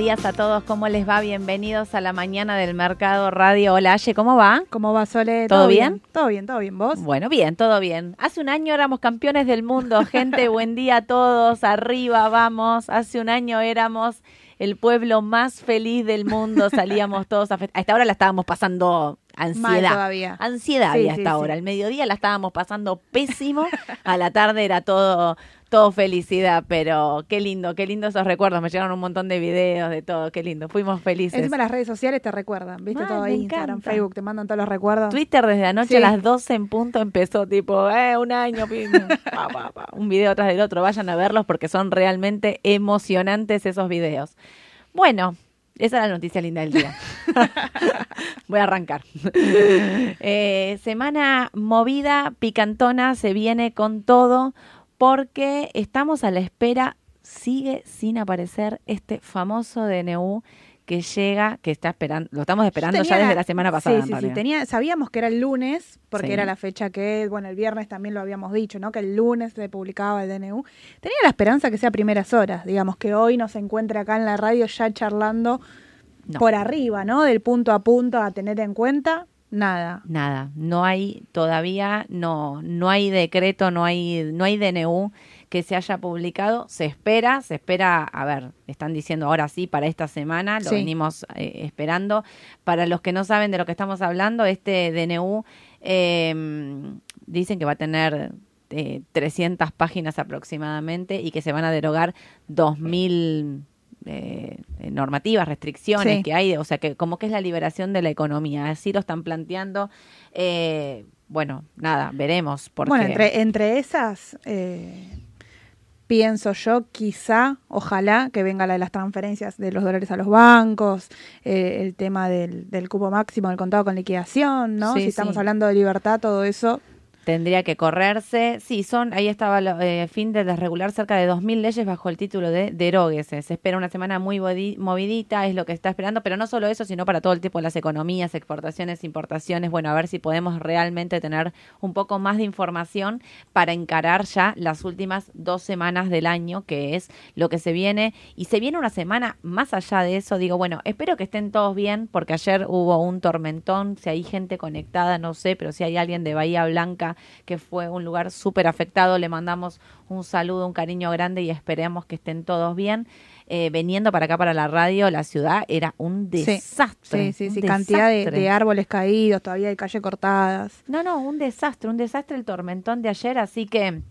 días a todos. ¿Cómo les va? Bienvenidos a la mañana del Mercado Radio. Hola, Aye, ¿cómo va? ¿Cómo va, Sole? ¿Todo bien? Todo bien, todo bien. ¿Vos? Bueno, bien, todo bien. Hace un año éramos campeones del mundo, gente. buen día a todos. Arriba, vamos. Hace un año éramos el pueblo más feliz del mundo. Salíamos todos a festejar. A esta hora la estábamos pasando ansiedad. Todavía. Ansiedad Sí, había sí, hasta sí. ahora. Al mediodía la estábamos pasando pésimo. A la tarde era todo todo felicidad, pero qué lindo, qué lindo esos recuerdos. Me llegaron un montón de videos de todo, qué lindo. Fuimos felices. Encima las redes sociales te recuerdan, ¿viste? Todo ahí, Instagram, encanta. Facebook, te mandan todos los recuerdos. Twitter desde anoche Sí. a las 12 en punto empezó tipo, eh, un año, pim, pa, pa, pa, un video tras del otro. Vayan a verlos porque son realmente emocionantes esos videos. Bueno, esa es la noticia linda del día. Voy a arrancar. Eh, semana movida, picantona, se viene con todo porque estamos a la espera, sigue sin aparecer este famoso DNU que llega, que está esperando, lo estamos esperando ya desde la semana pasada. Sí, sí, sí. Tenía, sabíamos que era el lunes, porque Sí. era la fecha que, bueno, el viernes también lo habíamos dicho, ¿no? Que el lunes se publicaba el DNU. Tenía la esperanza que sea primeras horas, digamos, que hoy nos encuentre acá en la radio ya charlando No. por arriba, ¿no? Del punto a punto a tener en cuenta, nada. Nada, no hay todavía, no, no hay decreto, no hay, no hay DNU que se haya publicado. Se espera, se espera, a ver, están diciendo ahora sí para esta semana, lo Sí. venimos eh, esperando. Para los que no saben de lo que estamos hablando, este DNU eh, dicen que va a tener eh, 300 páginas aproximadamente y que se van a derogar 2000 eh, normativas, restricciones Sí. que hay, o sea, que como que es la liberación de la economía, así lo están planteando. Eh, bueno, nada, veremos. Porque Bueno, entre, entre esas, eh, pienso yo, quizá, ojalá que venga la de las transferencias de los dólares a los bancos, eh, el tema del, del cupo máximo del contado con liquidación, ¿no? Sí, si estamos sí. hablando de libertad, todo eso. Tendría que correrse. Sí, son, ahí estaba eh, fin de desregular cerca de 2.000 leyes bajo el título de deróguese. Se espera una semana muy movidita, es lo que está esperando, pero no solo eso, sino para todo el tipo de las economías, exportaciones, importaciones. Bueno, a ver si podemos realmente tener un poco más de información para encarar ya las últimas dos semanas del año, que es lo que se viene. Y se viene una semana más allá de eso. Digo, bueno, espero que estén todos bien, porque ayer hubo un tormentón. Si hay gente conectada, no sé, pero si hay alguien de Bahía Blanca que fue un lugar súper afectado, le mandamos un saludo, un cariño grande y esperemos que estén todos bien. Eh, veniendo para acá, para la radio, la ciudad era un desastre. Sí, sí, sí, cantidad de árboles caídos, todavía hay calles cortadas. No, no, un desastre, un desastre el tormentón de ayer, así que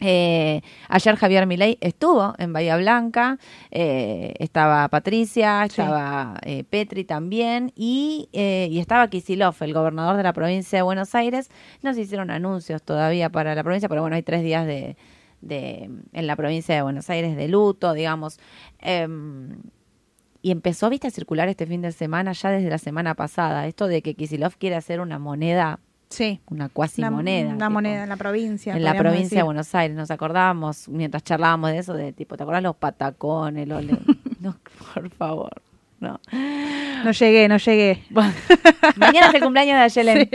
eh, ayer Javier Milei estuvo en Bahía Blanca, eh, estaba Patricia, Sí. estaba eh, Petri también y, eh, y estaba Kisilov, el gobernador de la provincia de Buenos Aires. No se hicieron anuncios todavía para la provincia, pero bueno, hay tres días de, de en la provincia de Buenos Aires de luto, digamos. Em, y empezó, viste, a circular este fin de semana, ya desde la semana pasada, esto de que Kisilov quiere hacer una moneda Sí. una cuasi Una, moneda. una moneda en la provincia. En la provincia de. Buenos Aires, nos acordábamos mientras charlábamos de eso, de tipo, ¿te acordás los patacones? Los le- no, por favor, no. No llegué, no llegué. Mañana es el cumpleaños de Ayelen.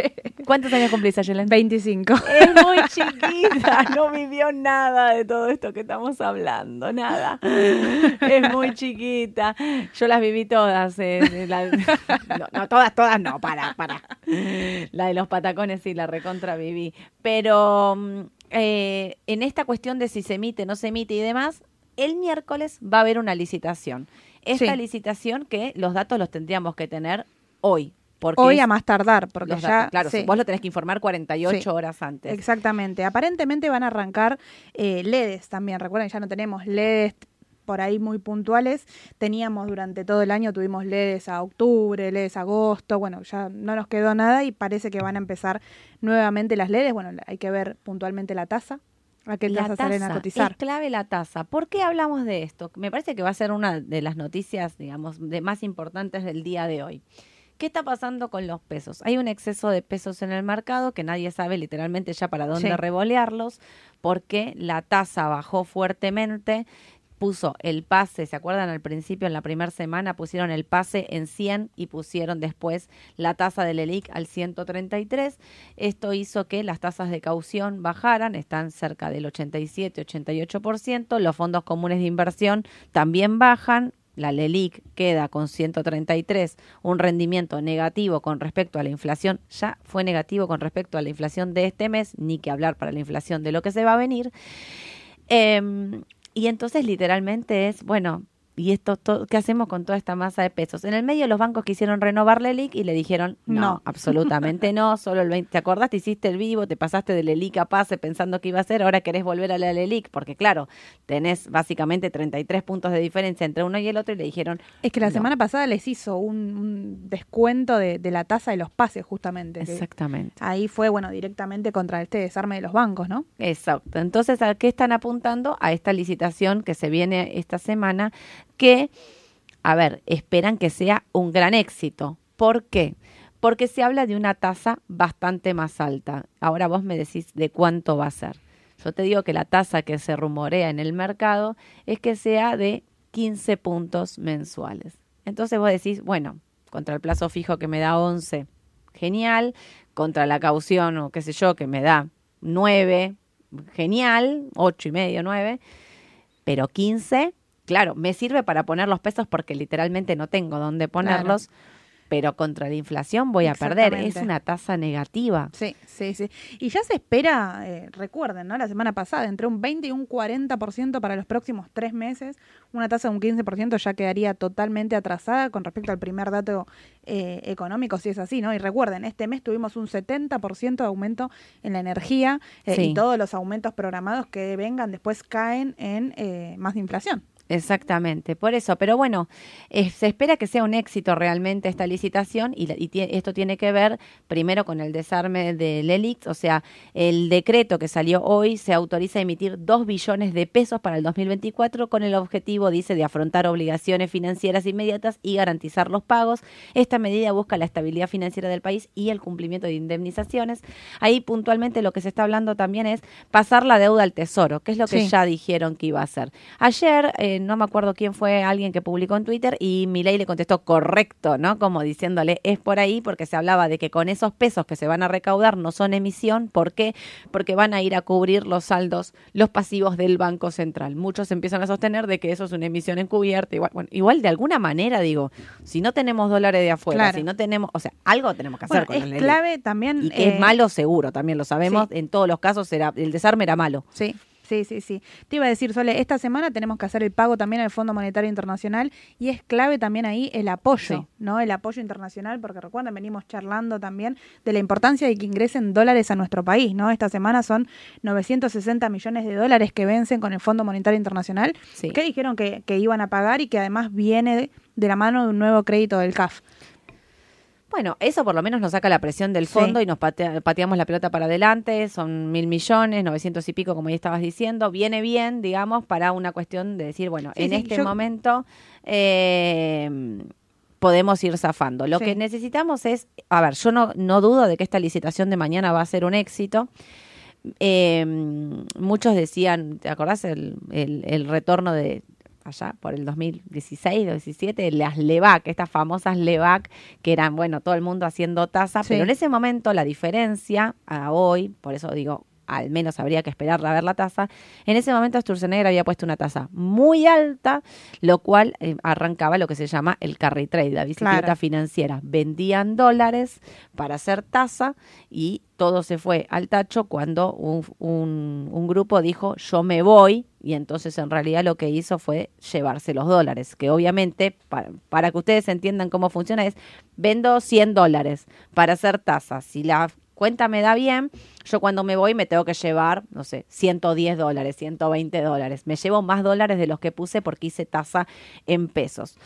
¿Cuántos años cumplís, Ayelen? 25. Es muy chiquita, no vivió nada de todo esto que estamos hablando, nada. Es muy chiquita. Yo las viví todas. eh, la- no, no, todas, todas no, para, para. La de los patacones sí, la recontra viví. Pero mm, eh, en esta cuestión de si se emite, no se emite y demás, el miércoles va a haber una licitación. Esta Sí. licitación que los datos los tendríamos que tener hoy. Porque Hoy a más tardar, porque ya... claro, sí. vos lo tenés que informar 48 Sí. horas antes. Exactamente. Aparentemente van a arrancar eh, LEDs también. Recuerden, ya no tenemos LEDs por ahí muy puntuales. Teníamos durante todo el año, tuvimos LEDs a octubre, LEDs a agosto. Bueno, ya no nos quedó nada y parece que van a empezar nuevamente las LEDs. Bueno, hay que ver puntualmente la tasa. ¿A qué tasa salen a cotizar? Es clave la tasa. ¿Por qué hablamos de esto? Me parece que va a ser una de las noticias, digamos, de más importantes del día de hoy. ¿Qué está pasando con los pesos? Hay un exceso de pesos en el mercado que nadie sabe literalmente ya para dónde Sí. revolearlos, porque la tasa bajó fuertemente puso el pase, ¿se acuerdan al principio, en la primera semana, pusieron el pase en 100 y pusieron después la tasa del ELIC al 133? Esto hizo que las tasas de caución bajaran, están cerca del 87-88%, los fondos comunes de inversión también bajan, la LELIC queda con 133, un rendimiento negativo con respecto a la inflación, ya fue negativo con respecto a la inflación de este mes, ni que hablar para la inflación de lo que se va a venir. Em, y entonces literalmente es, bueno, ¿y esto qué hacemos con toda esta masa de pesos? En el medio los bancos quisieron renovar la LELIC y le dijeron, no, No. absolutamente no, solo el 20, ¿te acordás? Te hiciste el vivo, te pasaste de LELIC a PASE pensando que iba a ser, ahora querés volver a la LELIC, porque claro, tenés básicamente 33 puntos de diferencia entre uno y el otro y le dijeron, Es que la No. semana pasada les hizo un, un descuento de, de la tasa de los pases, justamente. exactamente. Ahí fue, bueno, directamente contra este desarme de los bancos, ¿no? Exacto. Entonces, ¿a qué están apuntando? A esta licitación que se viene esta semana, que, a ver, esperan que sea un gran éxito. ¿Por qué? Porque se habla de una tasa bastante más alta. Ahora vos me decís de cuánto va a ser. Yo te digo que la tasa que se rumorea en el mercado es que sea de 15 puntos mensuales. Entonces vos decís, bueno, contra el plazo fijo que me da 11, genial, contra la caución o qué sé yo que me da 9, genial, ocho y medio, 9, pero 15, claro, me sirve para poner los pesos porque literalmente no tengo dónde ponerlos, pero contra la inflación voy a perder. Es una tasa negativa. Sí, sí, sí. Y ya se espera, eh, recuerden, ¿no? La semana pasada, entre un 20 y un 40% para los próximos tres meses. Una tasa de un 15% ya quedaría totalmente atrasada con respecto al primer dato eh, económico, si es así, ¿no? Y recuerden, este mes tuvimos un 70% de aumento en la energía eh, Sí. y todos los aumentos programados que vengan después caen en eh, más inflación. Exactamente, por eso. Pero bueno, eh, se espera que sea un éxito realmente esta licitación y, y esto tiene que ver primero con el desarme del ELIX, o sea, el decreto que salió hoy se autoriza a emitir 2 billones de pesos para el 2024 con el objetivo, dice, de afrontar obligaciones financieras inmediatas y garantizar los pagos. Esta medida busca la estabilidad financiera del país y el cumplimiento de indemnizaciones. Ahí puntualmente lo que se está hablando también es pasar la deuda al tesoro, que es lo que Sí. ya dijeron que iba a hacer. Ayer, eh, no me acuerdo quién fue alguien que publicó en Twitter y Milei le contestó correcto, ¿no? Como diciéndole, es por ahí porque se hablaba de que con esos pesos que se van a recaudar no son emisión. ¿Por qué? Porque van a ir a cubrir los saldos, los pasivos del Banco Central. Muchos empiezan a sostener de que eso es una emisión encubierta. Igual, bueno, igual de alguna manera, digo, si no tenemos dólares de afuera, Claro. si no tenemos, o sea, algo tenemos que hacer Bueno, con es clave también... Y que es eh, malo seguro, también lo sabemos. sí. En todos los casos era, el desarme era malo. Sí, sí, sí, sí. Te iba a decir, Sole, esta semana tenemos que hacer el pago también al Fondo Monetario Internacional y es clave también ahí el apoyo, Sí. ¿no? El apoyo internacional, porque recuerden, venimos charlando también de la importancia de que ingresen dólares a nuestro país, ¿no? Esta semana son 960 millones de dólares que vencen con el Fondo Monetario Internacional, Sí. que dijeron que, que iban a pagar y que además viene de, de la mano de un nuevo crédito del CAF. Bueno, eso por lo menos nos saca la presión del Sí. fondo y nos patea- pateamos la pelota para adelante. Son mil millones, 900 y pico, como ya estabas diciendo. Viene bien, digamos, para una cuestión de decir, bueno, Sí, en sí, este yo- momento eh, podemos ir zafando. Lo que necesitamos es, a ver, yo no, no dudo de que esta licitación de mañana va a ser un éxito. Eh, muchos decían, ¿te acordás el, el, el retorno de allá por el 2016 o 17, las LEVAC, estas famosas LEVAC que eran, bueno, todo el mundo haciendo tasa, Sí. pero en ese momento la diferencia a hoy, por eso digo, al menos habría que esperar a ver la tasa, en ese momento Sturzenegger había puesto una tasa muy alta, lo cual eh, arrancaba lo que se llama el carry trade, la bicicleta Claro. financiera. Vendían dólares para hacer tasa y todo se fue al tacho cuando un, un- un grupo dijo yo me voy y entonces en realidad lo que hizo fue llevarse los dólares, que obviamente para, para que ustedes entiendan cómo funciona es vendo 100 dólares para hacer tasa. Si la cuenta me da bien, yo cuando me voy me tengo que llevar, no sé, 110 dólares, 120 dólares. Me llevo más dólares de los que puse porque hice tasa en pesos.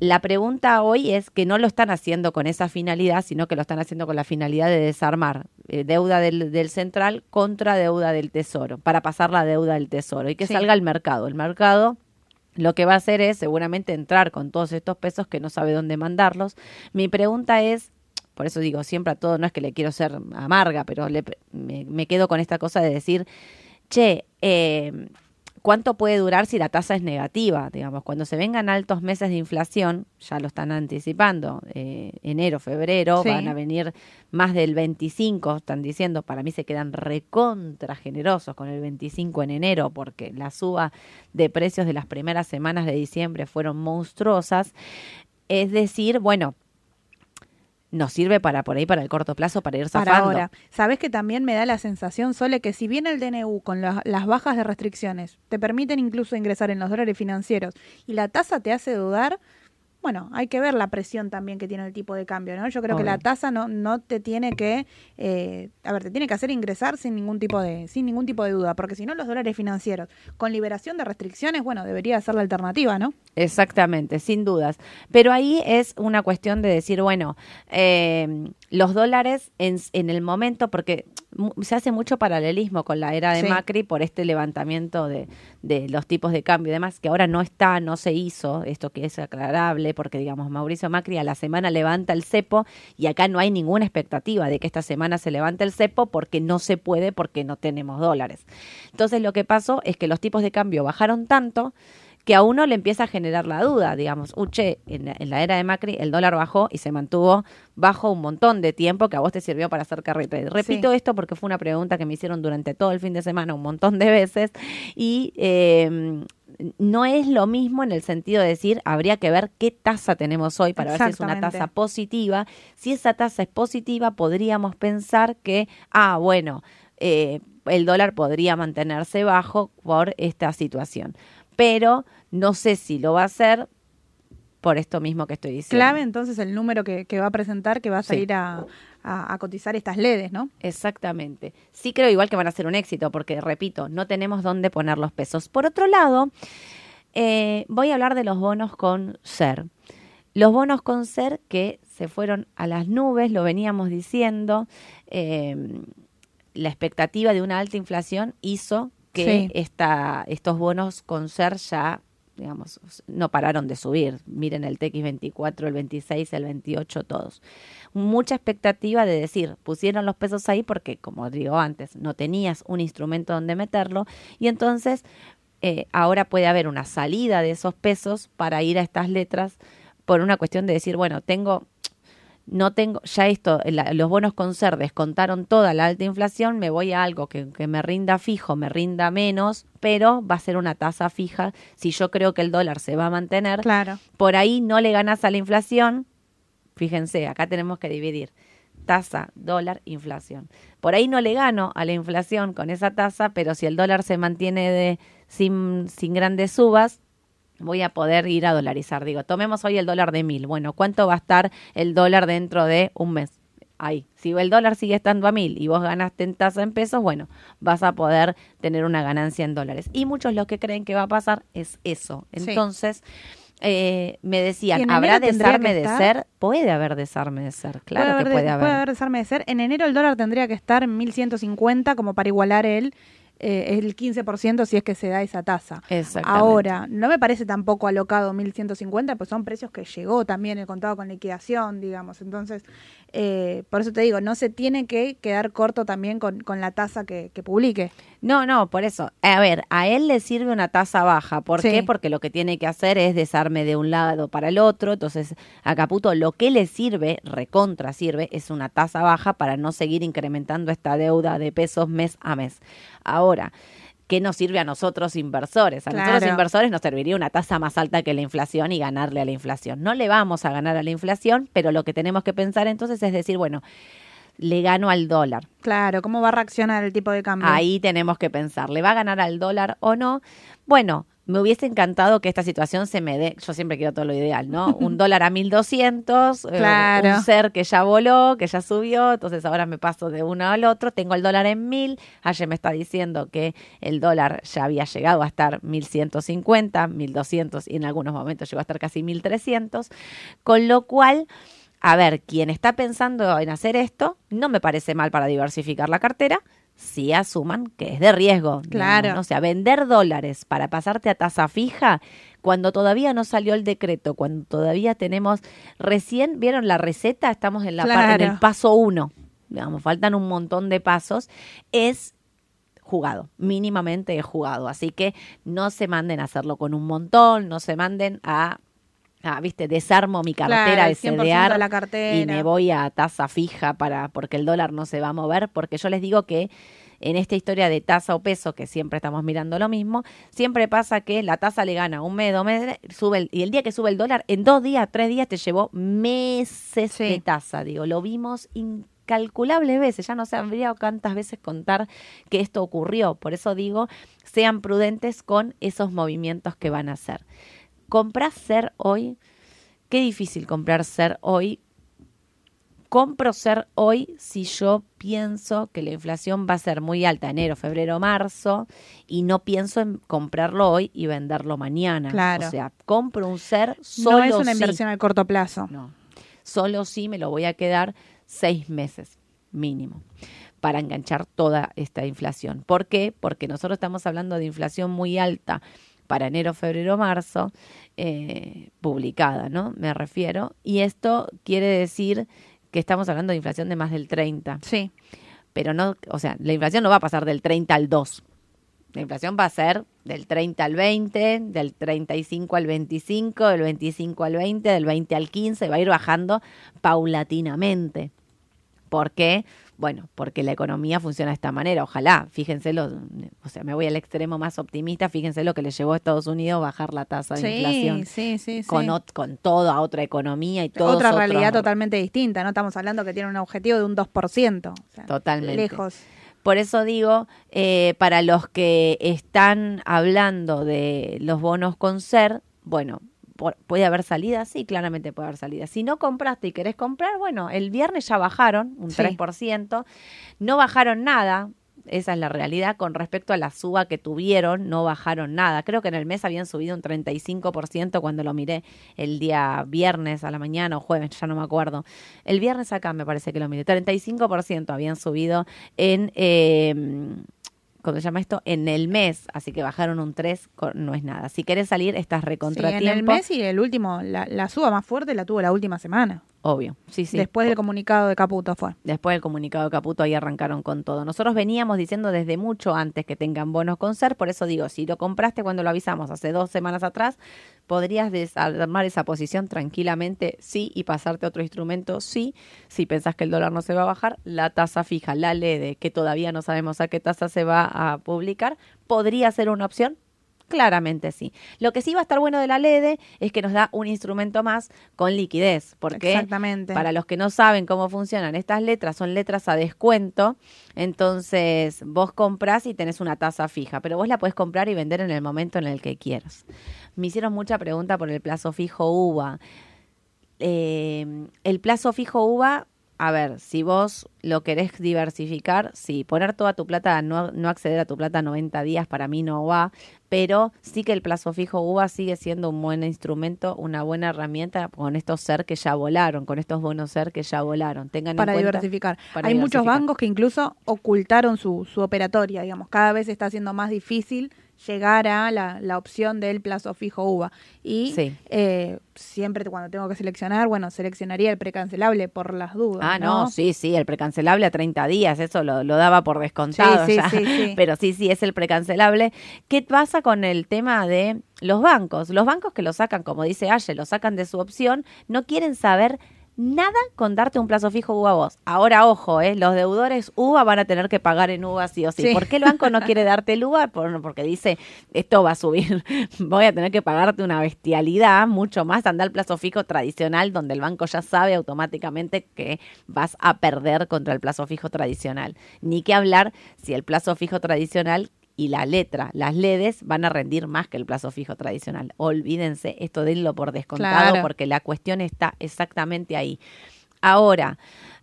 La pregunta hoy es que no lo están haciendo con esa finalidad, sino que lo están haciendo con la finalidad de desarmar eh, deuda del, del central contra deuda del tesoro, para pasar la deuda del tesoro y que Sí. salga al mercado. El mercado lo que va a hacer es seguramente entrar con todos estos pesos que no sabe dónde mandarlos. Mi pregunta es, por eso digo siempre a todo, no es que le quiero ser amarga, pero le- me, me quedo con esta cosa de decir, che, eh, ¿Cuánto puede durar si la tasa es negativa? Digamos, cuando se vengan altos meses de inflación, ya lo están anticipando, eh, enero, febrero, Sí. van a venir más del 25, están diciendo, para mí se quedan recontra generosos con el 25 en enero, porque la suba de precios de las primeras semanas de diciembre fueron monstruosas. Es decir, bueno, nos sirve para por ahí, para el corto plazo, para ir zafando. para ahora. Sabes que también me da la sensación, Sole, que si bien el DNU con la- las bajas de restricciones te permiten incluso ingresar en los dólares financieros y la tasa te hace dudar, bueno, hay que ver la presión también que tiene el tipo de cambio, ¿no? Yo creo que la tasa no, no te tiene que, eh, a ver, te tiene que hacer ingresar sin ningún tipo de, sin ningún tipo de duda, porque si no los dólares financieros con liberación de restricciones, bueno, debería ser la alternativa, ¿no? Exactamente, sin dudas. Pero ahí es una cuestión de decir, bueno, eh, los dólares en, en el momento, porque se hace mucho paralelismo con la era de Sí. Macri por este levantamiento de, de los tipos de cambio y demás, que ahora no está, no se hizo, esto que es aclarable, porque digamos, Mauricio Macri a la semana levanta el cepo y acá no hay ninguna expectativa de que esta semana se levante el cepo porque no se puede, porque no tenemos dólares. Entonces lo que pasó es que los tipos de cambio bajaron tanto que a uno le empieza a generar la duda, digamos, uche, en, la- en la era de Macri el dólar bajó y se mantuvo bajo un montón de tiempo que a vos te sirvió para hacer carry trade. Repito esto porque fue una pregunta que me hicieron durante todo el fin de semana un montón de veces y eh, no es lo mismo en el sentido de decir, habría que ver qué tasa tenemos hoy para ver si es una tasa positiva. Si esa tasa es positiva, podríamos pensar que, ah, bueno, eh, el dólar podría mantenerse bajo por esta situación. Pero no sé si lo va a hacer por esto mismo que estoy diciendo. Clave entonces el número que, que va a presentar, que va a Sí. salir a, a- a cotizar estas LEDs, ¿no? Exactamente. Sí creo igual que van a ser un éxito, porque, repito, no tenemos dónde poner los pesos. Por otro lado, eh, voy a hablar de los bonos con SER. Los bonos con SER que se fueron a las nubes, lo veníamos diciendo, eh, la expectativa de una alta inflación hizo que Sí. esta, estos bonos con SER ya digamos, no pararon de subir. Miren el TX24, el 26, el 28, todos. Mucha expectativa de decir, pusieron los pesos ahí porque, como digo antes, no tenías un instrumento donde meterlo y entonces eh, ahora puede haber una salida de esos pesos para ir a estas letras por una cuestión de decir, bueno, tengo no tengo, ya esto, la- los bonos con ser descontaron toda la alta inflación, me voy a algo que, que me rinda fijo, me rinda menos, pero va a ser una tasa fija. Si yo creo que el dólar se va a mantener, Claro. por ahí no le ganas a la inflación. Fíjense, acá tenemos que dividir tasa, dólar, inflación. Por ahí no le gano a la inflación con esa tasa, pero si el dólar se mantiene de, sin, sin grandes subas, voy a poder ir a dolarizar. Digo, tomemos hoy el dólar de mil. Bueno, ¿cuánto va a estar el dólar dentro de un mes? Ahí. Si el dólar sigue estando a mil y vos ganaste en tasa en pesos, bueno, vas a poder tener una ganancia en dólares. Y muchos lo que creen que va a pasar es eso. Sí. Entonces, eh, me decían, en ¿habrá desarme de ser? Puede haber desarme de ser, claro puede que haber, puede de- haber. puede haber desarme de ser. En enero el dólar tendría que estar en 1150 como para igualar el, eh, el 15% si es que se da esa tasa. Ahora, no me parece tampoco alocado 1150, pues son precios que llegó también el contado con liquidación, digamos. Entonces, eh, por eso te digo, no se tiene que quedar corto también con, con la tasa que, que publique. No, no, por eso. A ver, a él le sirve una tasa baja. ¿Por Sí. qué? Porque lo que tiene que hacer es desarme de un lado para el otro. Entonces, a Caputo lo que le sirve, recontra sirve, es una tasa baja para no seguir incrementando esta deuda de pesos mes a mes. Ahora, ¿qué nos sirve a nosotros inversores? A nosotros inversores nos serviría una tasa más alta que la inflación y ganarle a la inflación. No le vamos a ganar a la inflación, pero lo que tenemos que pensar entonces es decir, bueno, le gano al dólar. Claro, ¿cómo va a reaccionar el tipo de cambio? Ahí tenemos que pensar, ¿le va a ganar al dólar o no? Bueno, me hubiese encantado que esta situación se me dé, yo siempre quiero todo lo ideal, ¿no? Un dólar a 1200, eh, Claro. un ser que ya voló, que ya subió, entonces ahora me paso de uno al otro, tengo el dólar en 1000, ayer me está diciendo que el dólar ya había llegado a estar 1150, 1200 y en algunos momentos llegó a estar casi 1300, con lo cual a ver, quien está pensando en hacer esto, no me parece mal para diversificar la cartera, si asuman que es de riesgo. Claro. ¿no? O sea, vender dólares para pasarte a tasa fija cuando todavía no salió el decreto, cuando todavía tenemos, recién vieron la receta, estamos en, la par- en Claro. el paso uno, digamos, faltan un montón de pasos, es jugado, mínimamente es jugado. Así que no se manden a hacerlo con un montón, no se manden a Ah, viste, desarmo mi cartera de CDR la cartera. y me voy a tasa fija para porque el dólar no se va a mover, porque yo les digo que en esta historia de tasa o peso, que siempre estamos mirando lo mismo, siempre pasa que la tasa le gana un mes, dos meses, sube y el día que sube el dólar, en dos días, tres días te llevó meses de tasa. Digo, lo vimos incalculables veces, ya no sabría cuántas veces contar que esto ocurrió. Por eso digo, sean prudentes con esos movimientos que van a hacer. ¿Compras ser hoy? Qué difícil comprar ser hoy. Compro ser hoy si yo pienso que la inflación va a ser muy alta enero, febrero, marzo y no pienso en comprarlo hoy y venderlo mañana. Claro. O sea, compro un ser solo No es una inversión a corto plazo. No. Solo si me lo voy a quedar seis meses mínimo para enganchar toda esta inflación. ¿Por qué? Porque nosotros estamos hablando de inflación muy alta para enero, febrero, marzo, eh, publicada, ¿no? Me refiero. Y esto quiere decir que estamos hablando de inflación de más del 30. Sí. Pero no, o sea, la inflación no va a pasar del 30 al 2. La inflación va a ser del 30 al 20, del 35 al 25, del 25 al 20, del 20 al 15, va a ir bajando paulatinamente. ¿Por qué? Bueno, porque la economía funciona de esta manera. Ojalá, fíjense, lo, o sea, me voy al extremo más optimista, fíjense lo que le llevó a Estados Unidos bajar la tasa de inflación. Sí, sí, con, sí. con todo, a otra economía y todo. Otra realidad totalmente distinta, ¿no? Estamos hablando que tiene un objetivo de un 2%. totalmente. Lejos. Por eso digo, eh, para los que están hablando de los bonos con ser, bueno, ¿Puede haber salida? Sí, claramente puede haber salida. Si no compraste y querés comprar, bueno, el viernes ya bajaron un 3%, no bajaron nada, esa es la realidad, con respecto a la suba que tuvieron, no bajaron nada. Creo que en el mes habían subido un 35% cuando lo miré el día viernes a la mañana o jueves, ya no me acuerdo. El viernes acá me parece que lo miré, 35% habían subido en... Eh, ¿cómo se llama esto? En el mes, así que bajaron un 3, no es nada. Si querés salir, estás recontratiempo. Sí, en el mes y el último, la, la suba más fuerte la tuvo la última semana. Obvio, sí, sí. Después del comunicado de Caputo fue. Después del comunicado de Caputo ahí arrancaron con todo. Nosotros veníamos diciendo desde mucho antes que tengan bonos con ser, por eso digo, si lo compraste cuando lo avisamos hace dos semanas atrás, podrías desarmar esa posición tranquilamente, sí, y pasarte a otro instrumento, sí, si pensás que el dólar no se va a bajar, la tasa fija, la LEDE, que todavía no sabemos a qué tasa se va a publicar, podría ser una opción, Claramente sí. Lo que sí va a estar bueno de la LEDE es que nos da un instrumento más con liquidez, porque Exactamente. para los que no saben cómo funcionan estas letras, son letras a descuento, entonces vos compras y tenés una tasa fija, pero vos la podés comprar y vender en el momento en el que quieras. Me hicieron mucha pregunta por el plazo fijo UVA. Eh, el plazo fijo UVA a ver, si vos lo querés diversificar, sí, poner toda tu plata, no, no acceder a tu plata 90 días para mí no va, pero sí que el plazo fijo UVA sigue siendo un buen instrumento, una buena herramienta con estos ser que ya volaron, con estos buenos ser que ya volaron. Tengan para en diversificar. Hay muchos bancos que incluso ocultaron su, su operatoria, digamos, cada vez está siendo más difícil llegar a la, la opción del plazo fijo UVA. Y eh, siempre cuando tengo que seleccionar, bueno, seleccionaría el precancelable por las dudas. Ah, no, sí, sí, el precancelable a 30 días, eso lo, lo daba por descontado sí, ya. Sí, Pero sí, sí, es el precancelable. ¿Qué pasa con el tema de los bancos? Los bancos que lo sacan, como dice Aye, lo sacan de su opción, no quieren saber nada con darte un plazo fijo UVA a vos. Ahora, ojo, ¿eh? los deudores UVA van a tener que pagar en UVA sí o sí. ¿Por qué el banco no quiere darte el UVA? porque dice, esto va a subir, voy a tener que pagarte una bestialidad, mucho más anda el plazo fijo tradicional, donde el banco ya sabe automáticamente que vas a perder contra el plazo fijo tradicional. Ni que hablar si el plazo fijo tradicional y la letra, las LEDs, van a rendir más que el plazo fijo tradicional. Olvídense esto de lo por descontado Claro. porque la cuestión está exactamente ahí. Ahora,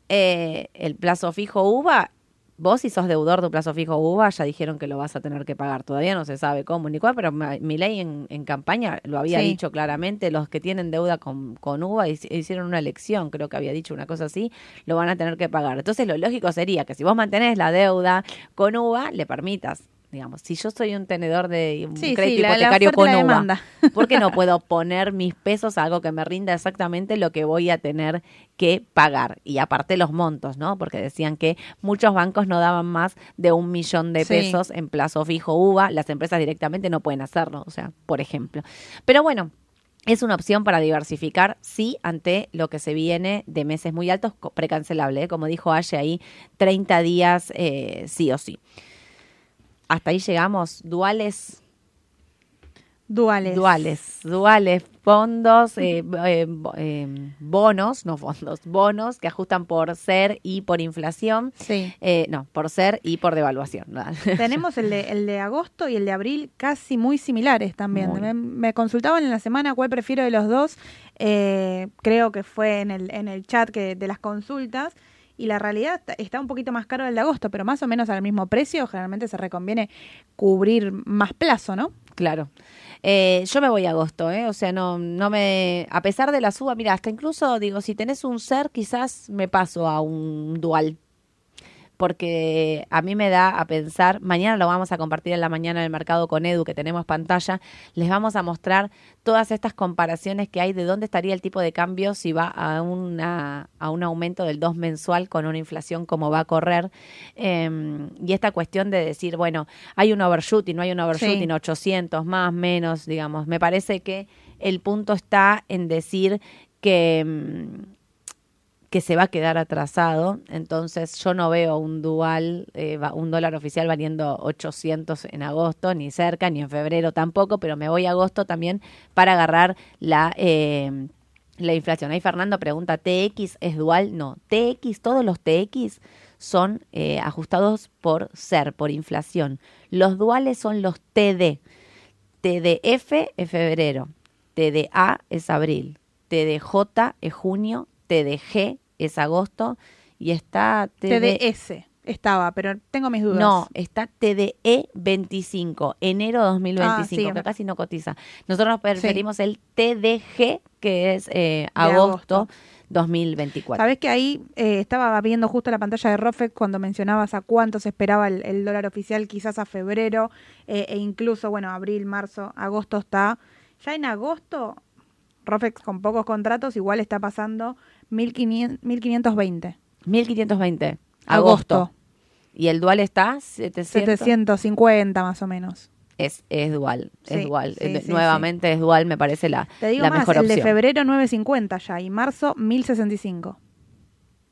eh, el plazo fijo UVA, vos si sos deudor de un plazo fijo UVA, ya dijeron que lo vas a tener que pagar. Todavía no se sabe cómo ni cuál, pero mi ley en, en campaña lo había Sí. dicho claramente. Los que tienen deuda con, con UVA hic- hicieron una elección, creo que había dicho una cosa así, lo van a tener que pagar. Entonces lo lógico sería que si vos mantenés la deuda con UVA, le permitas digamos, si yo soy un tenedor de un Sí, crédito la hipotecario con la demanda. ¿por qué no puedo poner mis pesos a algo que me rinda exactamente lo que voy a tener que pagar? Y aparte los montos, ¿no? Porque decían que muchos bancos no daban más de un millón de Sí. pesos en plazo fijo UVA, las empresas directamente no pueden hacerlo, o sea, por ejemplo. Pero bueno, es una opción para diversificar, sí, ante lo que se viene de meses muy altos, precancelable, ¿eh? como dijo Aye ahí, 30 días eh, sí o sí. Hasta ahí llegamos, duales, Duales. duales, duales, fondos, eh, eh, eh, bonos, no fondos, bonos que ajustan por ser y por inflación, Sí. eh, no, por ser y por devaluación. Tenemos el de, el de agosto y el de abril casi muy similares también. Muy. Me, me consultaban en la semana cuál prefiero de los dos. Eh, creo que fue en el, en el chat que, de las consultas. Y la realidad está- un poquito más caro el de agosto, pero más o menos al mismo precio. Generalmente se reconviene cubrir más plazo, ¿no? Claro. Eh, yo me voy a agosto, ¿eh? O sea, no, no me. A pesar de la suba, mira, hasta incluso digo, si tenés un ser, quizás me paso a un dual. Porque a mí me da a pensar, mañana lo vamos a compartir en la mañana en el mercado con Edu, que tenemos pantalla, les vamos a mostrar todas estas comparaciones que hay de dónde estaría el tipo de cambio si va a, una, a un aumento del 2 mensual con una inflación como va a correr. Eh, y esta cuestión de decir, bueno, hay un overshooting, no hay un overshooting, Sí. 800 más, menos, digamos. Me parece que el punto está en decir que, mm, que se va a quedar atrasado. Entonces yo no veo un dual, eh, un dólar oficial valiendo 800 en agosto, ni cerca, ni en febrero tampoco, pero me voy a agosto también para agarrar la... eh, la inflación. Ahí Fernando pregunta, ¿TX es dual? No, TX, todos los TX son eh, ajustados por ser, por inflación. Los duales son los TD. TDF es febrero, TDA es abril, TDJ es junio, TDG es agosto y está TD... TDS estaba, pero tengo mis dudas. No, está TDE 25, enero 2025, Ah, sí, que casi no cotiza. Nosotros nos preferimos el TDG, que es eh, agosto, agosto. 2024. Sabes que ahí eh, estaba viendo justo la pantalla de Rofex cuando mencionabas a cuánto se esperaba el, el dólar oficial, quizás a febrero eh, e incluso, bueno, abril, marzo, agosto está. Ya en agosto, Rofex con pocos contratos igual está pasando 1500, 1520. 1520, Agosto. agosto. Y el dual está 700. 750 más o menos. Es, es dual, es Sí, dual. sí, sí, Nuevamente es dual, me parece la, Te digo la más, mejor el de opción. febrero 950 ya y marzo 1065.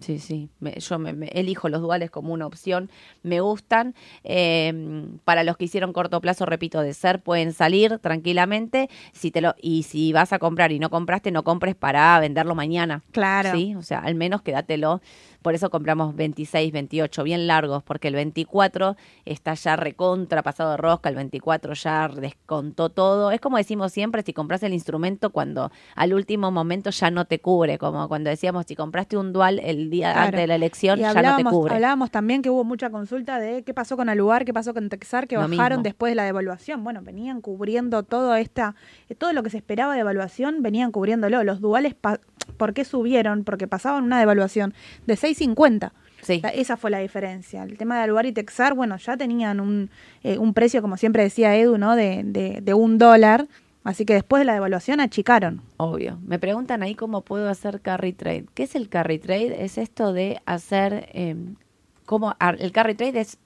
Sí, sí. Me- yo me, me elijo los duales como una opción. Me gustan. Eh, para los que hicieron corto plazo, repito, de ser, pueden salir tranquilamente. Si te lo, y si vas a comprar y no compraste, no compres para venderlo mañana. Claro. Sí, o sea, al menos quédatelo. Por eso compramos 26, 28, bien largos, porque el 24 está ya recontra pasado de rosca, el 24 ya descontó todo. Es como decimos siempre, si compras el instrumento cuando al último momento ya no te cubre, como cuando decíamos, si compraste un dual el día Claro. antes de la elección, Y ya no te cubre. hablábamos también que hubo mucha consulta de qué pasó con Aluar, qué pasó con Texar, que Lo bajaron mismo. después de la devaluación. Bueno, venían cubriendo todo esta, todo lo que se esperaba de devaluación, venían cubriéndolo. Los duales, ¿por qué subieron? Porque pasaban una devaluación de 6.50. Sí. O sea, esa fue la diferencia. El tema de Aluar y Texar, bueno, ya tenían un, eh, un precio, como siempre decía Edu, ¿no? De, de, de un dólar. Así que después de la devaluación achicaron. Obvio. Me preguntan ahí cómo puedo hacer carry trade. ¿Qué es el carry trade? Es esto de hacer... eh, ¿cómo? ar- El carry trade es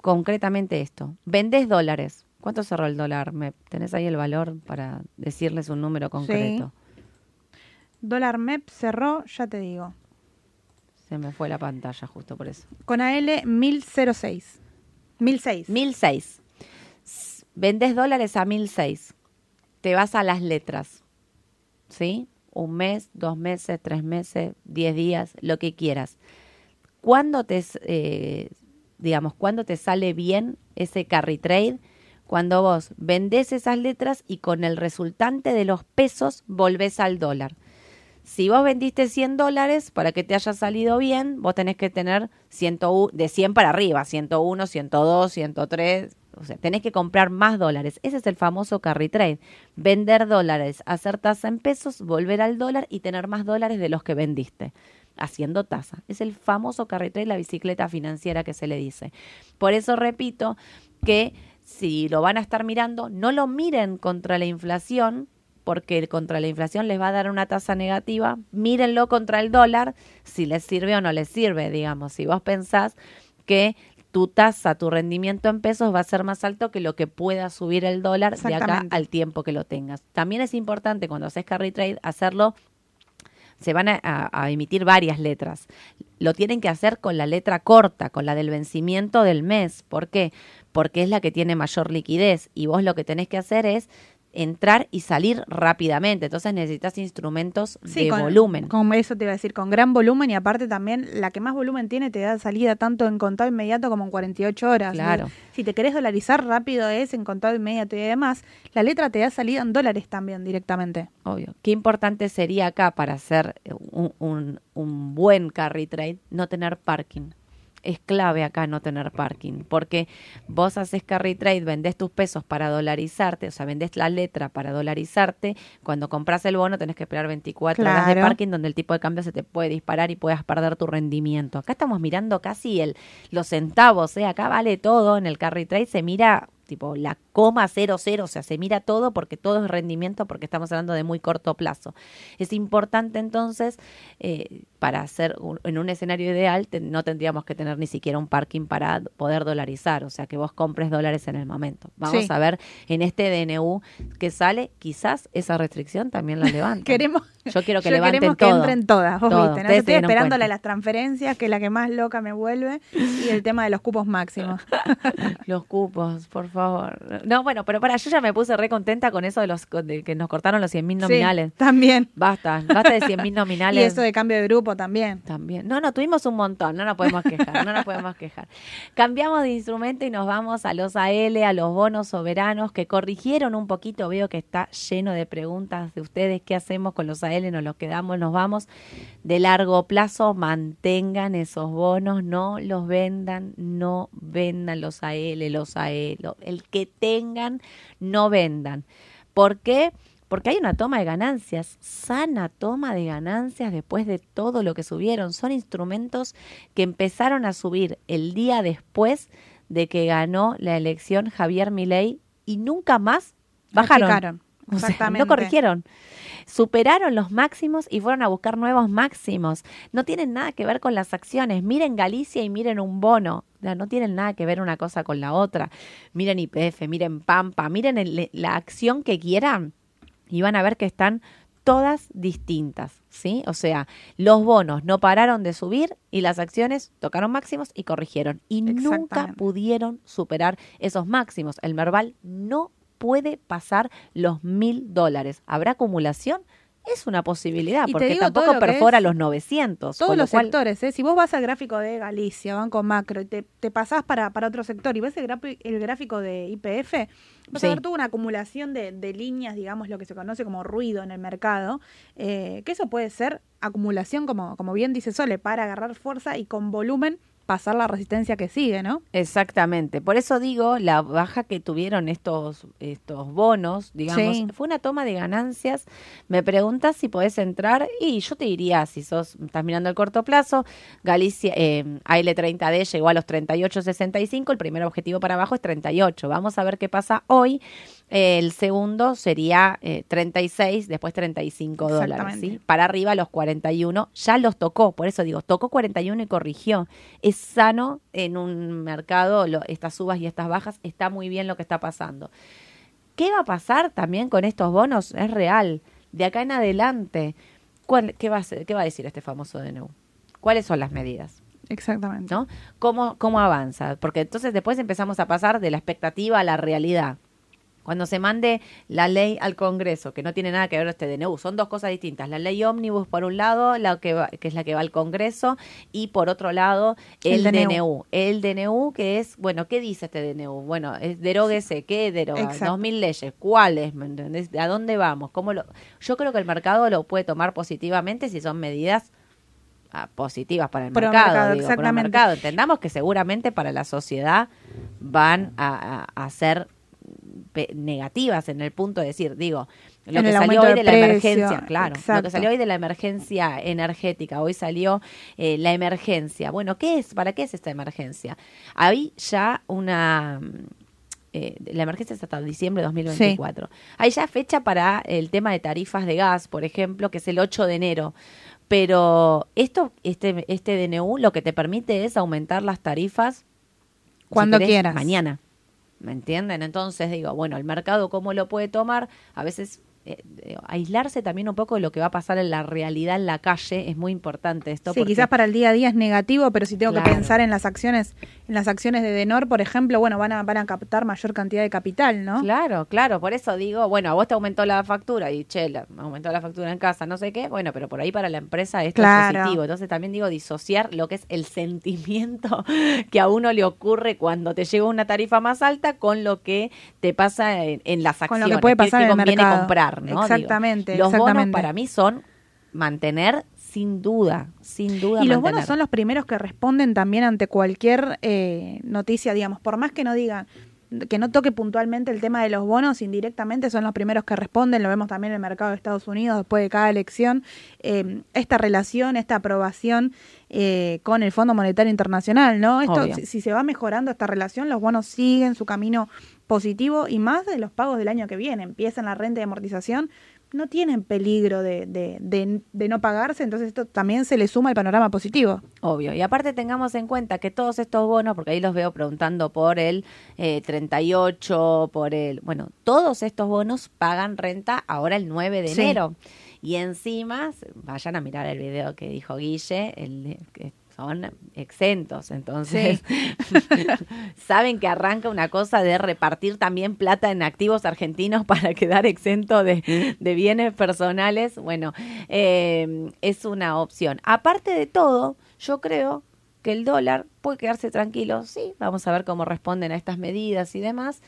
concretamente esto. Vendés dólares. ¿Cuánto cerró el dólar? ¿Me tenés ahí el valor para decirles un número concreto? Dólar MEP cerró, ya te digo. Se me fue la pantalla justo por eso. Con AL 1006. 1006. 1006. S- Vendés dólares a 1006. Te vas a las letras. ¿Sí? Un mes, dos meses, tres meses, diez días, lo que quieras. ¿Cuándo te, eh, digamos, cuándo te sale bien ese carry trade? Cuando vos vendés esas letras y con el resultante de los pesos volvés al dólar. Si vos vendiste 100 dólares, para que te haya salido bien, vos tenés que tener 101, de 100 para arriba, 101, 102, 103, o sea, tenés que comprar más dólares. Ese es el famoso carry trade. Vender dólares, hacer tasa en pesos, volver al dólar y tener más dólares de los que vendiste. haciendo tasa. Es el famoso carry trade, la bicicleta financiera que se le dice. Por eso repito que si lo van a estar mirando, no lo miren contra la inflación, porque contra la inflación les va a dar una tasa negativa, mírenlo contra el dólar, si les sirve o no les sirve, digamos. Si vos pensás que tu tasa, tu rendimiento en pesos va a ser más alto que lo que pueda subir el dólar de acá al tiempo que lo tengas. También es importante cuando haces carry trade hacerlo se van a, emitir varias letras. Lo tienen que hacer con la letra corta, con la del vencimiento del mes. ¿Por qué? Porque es la que tiene mayor liquidez y vos lo que tenés que hacer es entrar y salir rápidamente. Entonces necesitas instrumentos de volumen. Como eso te iba a decir, con gran volumen y aparte también la que más volumen tiene te da salida tanto en contado inmediato como en 48 horas. Claro. Si te querés dolarizar rápido es en contado inmediato y además la letra te da salida en dólares también directamente. Obvio. Qué importante sería acá para hacer un, un, un buen carry trade no tener parking es clave acá no tener parking, porque vos haces carry trade, vendés tus pesos para dolarizarte, o sea, vendés la letra para dolarizarte, cuando compras el bono tenés que esperar 24 horas de parking donde el tipo de cambio se te puede disparar y puedas perder tu rendimiento. Acá estamos mirando casi el los centavos, ¿eh? acá vale todo en el carry trade, se mira tipo la coma cero cero, o sea, se mira todo porque todo es rendimiento porque estamos hablando de muy corto plazo. Es importante entonces, eh, para hacer en un escenario ideal, no tendríamos que tener ni siquiera un parking para poder dolarizar, o sea, que vos compres dólares en el momento. Vamos a ver en este DNU que sale, quizás esa restricción también la levanten. queremos, yo quiero que levanten queremos que entren todas, vos viste, ¿no? estoy esperando las transferencias, que es la que más loca me vuelve, y el tema de los cupos máximos. los cupos, por favor. No, bueno, pero para, yo ya me puse re contenta con eso de los de que nos cortaron los 100 mil nominales. también. Basta, basta de 100 mil nominales. y eso de cambio de grupo también. También. No, no, tuvimos un montón, no nos podemos quejar, no nos podemos quejar. Cambiamos de instrumento y nos vamos a los AL, a los bonos soberanos que corrigieron un poquito. Veo que está lleno de preguntas de ustedes. ¿Qué hacemos con los AL? ¿Nos los quedamos? ¿Nos vamos? De largo plazo, mantengan esos bonos, no los vendan, no vendan los AL, los AL el que tengan, no vendan. ¿Por qué? Porque hay una toma de ganancias, sana toma de ganancias después de todo lo que subieron. Son instrumentos que empezaron a subir el día después de que ganó la elección Javier Milei y nunca más bajaron. no corrigieron superaron los máximos y fueron a buscar nuevos máximos. No tienen nada que ver con las acciones. Miren Galicia y miren un bono. No tienen nada que ver una cosa con la otra. Miren IPF, miren Pampa, miren la acción que quieran y van a ver que están todas distintas, ¿sí? O sea, los bonos no pararon de subir y las acciones tocaron máximos y corrigieron y nunca pudieron superar esos máximos. El Merval no puede pasar los mil dólares. ¿Habrá acumulación? Es una posibilidad, porque tampoco perfora los 900. Todos los sectores, ¿eh? si vos vas al gráfico de Galicia, Banco Macro, y te, te pasás para, para otro sector y ves el, el gráfico de IPF, vas a ver toda una acumulación de, de, líneas, digamos, lo que se conoce como ruido en el mercado, eh, que eso puede ser acumulación, como, como bien dice Sole, para agarrar fuerza y con volumen pasar la resistencia que sigue, ¿no? Exactamente. Por eso digo, la baja que tuvieron estos, estos bonos, digamos, fue una toma de ganancias. Me preguntas si podés entrar y yo te diría, si sos, estás mirando el corto plazo, Galicia, eh, AL30D llegó a los 38.65, el primer objetivo para abajo es 38. Vamos a ver qué pasa hoy. El segundo sería 36, eh, después 35 dólares. ¿sí? Para arriba los 41, ya los tocó, por eso digo, tocó 41 y corrigió. Es sano en un mercado, estas subas y estas bajas, está muy bien lo que está pasando. ¿Qué va a pasar también con estos bonos? Es real. De acá en adelante, qué, va a ¿qué va a decir este famoso DNU? ¿Cuáles son las medidas? Exactamente. ¿No? ¿Cómo, ¿Cómo avanza? Porque entonces después empezamos a pasar de la expectativa a la realidad. Cuando se mande la ley al Congreso, que no tiene nada que ver este DNU, son dos cosas distintas. La ley ómnibus, por un lado, la que, que es la que va al Congreso, y por otro lado, el, DNU. El DNU, que es, bueno, ¿qué dice este DNU? Bueno, es deróguese, ¿qué deroga? Dos mil leyes, ¿cuáles? ¿Me entendés? ¿A dónde vamos? ¿Cómo lo? Yo creo que el mercado lo puede tomar positivamente si son medidas ah, positivas para el mercado, digo, el mercado. Entendamos que seguramente para la sociedad van a, a, a ser negativas en el punto de decir, digo, lo En que salió hoy de de la precio, emergencia, claro, lo que salió hoy de la emergencia energética, hoy salió eh, la emergencia. Bueno, ¿qué es? ¿Para qué es esta emergencia? Hay ya una... eh, la emergencia es hasta diciembre de 2024. Hay ya fecha para el tema de tarifas de gas, por ejemplo, que es el 8 de enero. Pero esto, este, este DNU lo que te permite es aumentar las tarifas Cuando quieras. Mañana. ¿Me entienden? Entonces digo, bueno, el mercado cómo lo puede tomar, a veces eh, eh, aislarse también un poco de lo que va a pasar en la realidad en la calle es muy importante esto. Sí, porque- quizás para el día a día es negativo, pero si tengo que pensar en las acciones, en las acciones de Denor, por ejemplo, bueno, van a, van a captar mayor cantidad de capital, ¿no? Claro, claro, por eso digo, bueno, a vos te aumentó la factura y che, la- me aumentó la factura en casa, no sé qué, bueno, pero por ahí para la empresa esto Claro. es positivo. Entonces también digo disociar lo que es el sentimiento que a uno le ocurre cuando te llega una tarifa más alta con lo que te pasa en, en las Con acciones. lo que puede pasar que en el conviene mercado. comprar, ¿no? Digo, Exactamente, los bonos exactamente. para mí son mantener sin duda, sin duda Y los bonos son los primeros que responden también ante cualquier eh, noticia, digamos, por más que no digan que no toque puntualmente el tema de los bonos, indirectamente son los primeros que responden, lo vemos también en el mercado de Estados Unidos después de cada elección, eh, esta relación, esta aprobación eh, con el Fondo Monetario Internacional, ¿no? Esto, si, si se va mejorando esta relación, los bonos siguen su camino positivo y más de los pagos del año que viene, empiezan la renta de amortización, no tienen peligro de, de, de- de no pagarse, entonces esto también se le suma al panorama positivo. Obvio. Y aparte tengamos en cuenta que todos estos bonos, porque ahí los veo preguntando por el eh, 38, por el... Bueno, todos estos bonos pagan renta ahora el 9 de Sí. enero. Y encima, vayan a mirar el video que dijo Guille, el, son exentos. Entonces, saben que arranca una cosa de repartir también plata en activos argentinos para quedar exento de, de bienes personales. Bueno, eh, es una opción. Aparte de todo, yo creo que el dólar puede quedarse tranquilo. Sí, vamos a ver cómo responden a estas medidas y demás.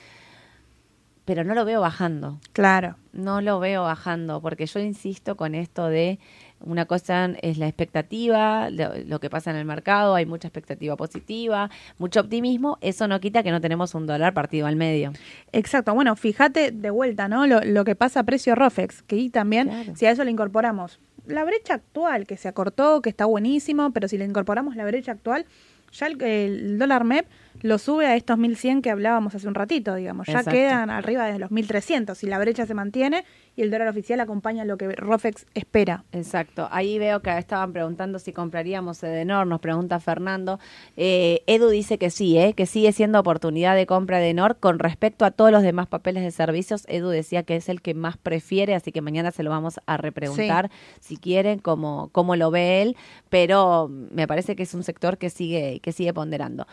Pero no lo veo bajando Claro. no lo veo bajando, porque yo insisto con esto de una cosa es la expectativa, lo, lo que pasa en el mercado, hay mucha expectativa positiva, mucho optimismo, eso no quita que no tenemos un dólar partido al medio. Exacto. Bueno, fíjate de vuelta, ¿no? Lo, lo que pasa a precio ROFEX, que ahí también, Claro. si a eso le incorporamos la brecha actual, que se acortó, que está buenísimo, pero si le incorporamos la brecha actual, ya el, el dólar MEP lo sube a estos 1100 que hablábamos hace un ratito, digamos. Ya Exacto. quedan arriba de los 1300 si la brecha se mantiene y el dólar oficial acompaña lo que ROFEX espera. Exacto, ahí veo que estaban preguntando si compraríamos Edenor, nos pregunta Fernando. Eh, Edu dice que sí, ¿eh? que sigue siendo oportunidad de compra de Edenor. Con respecto a todos los demás papeles de servicios, Edu decía que es el que más prefiere, así que mañana se lo vamos a repreguntar si quieren, cómo, cómo lo ve él, pero me parece que es un sector que sigue, que sigue ponderando.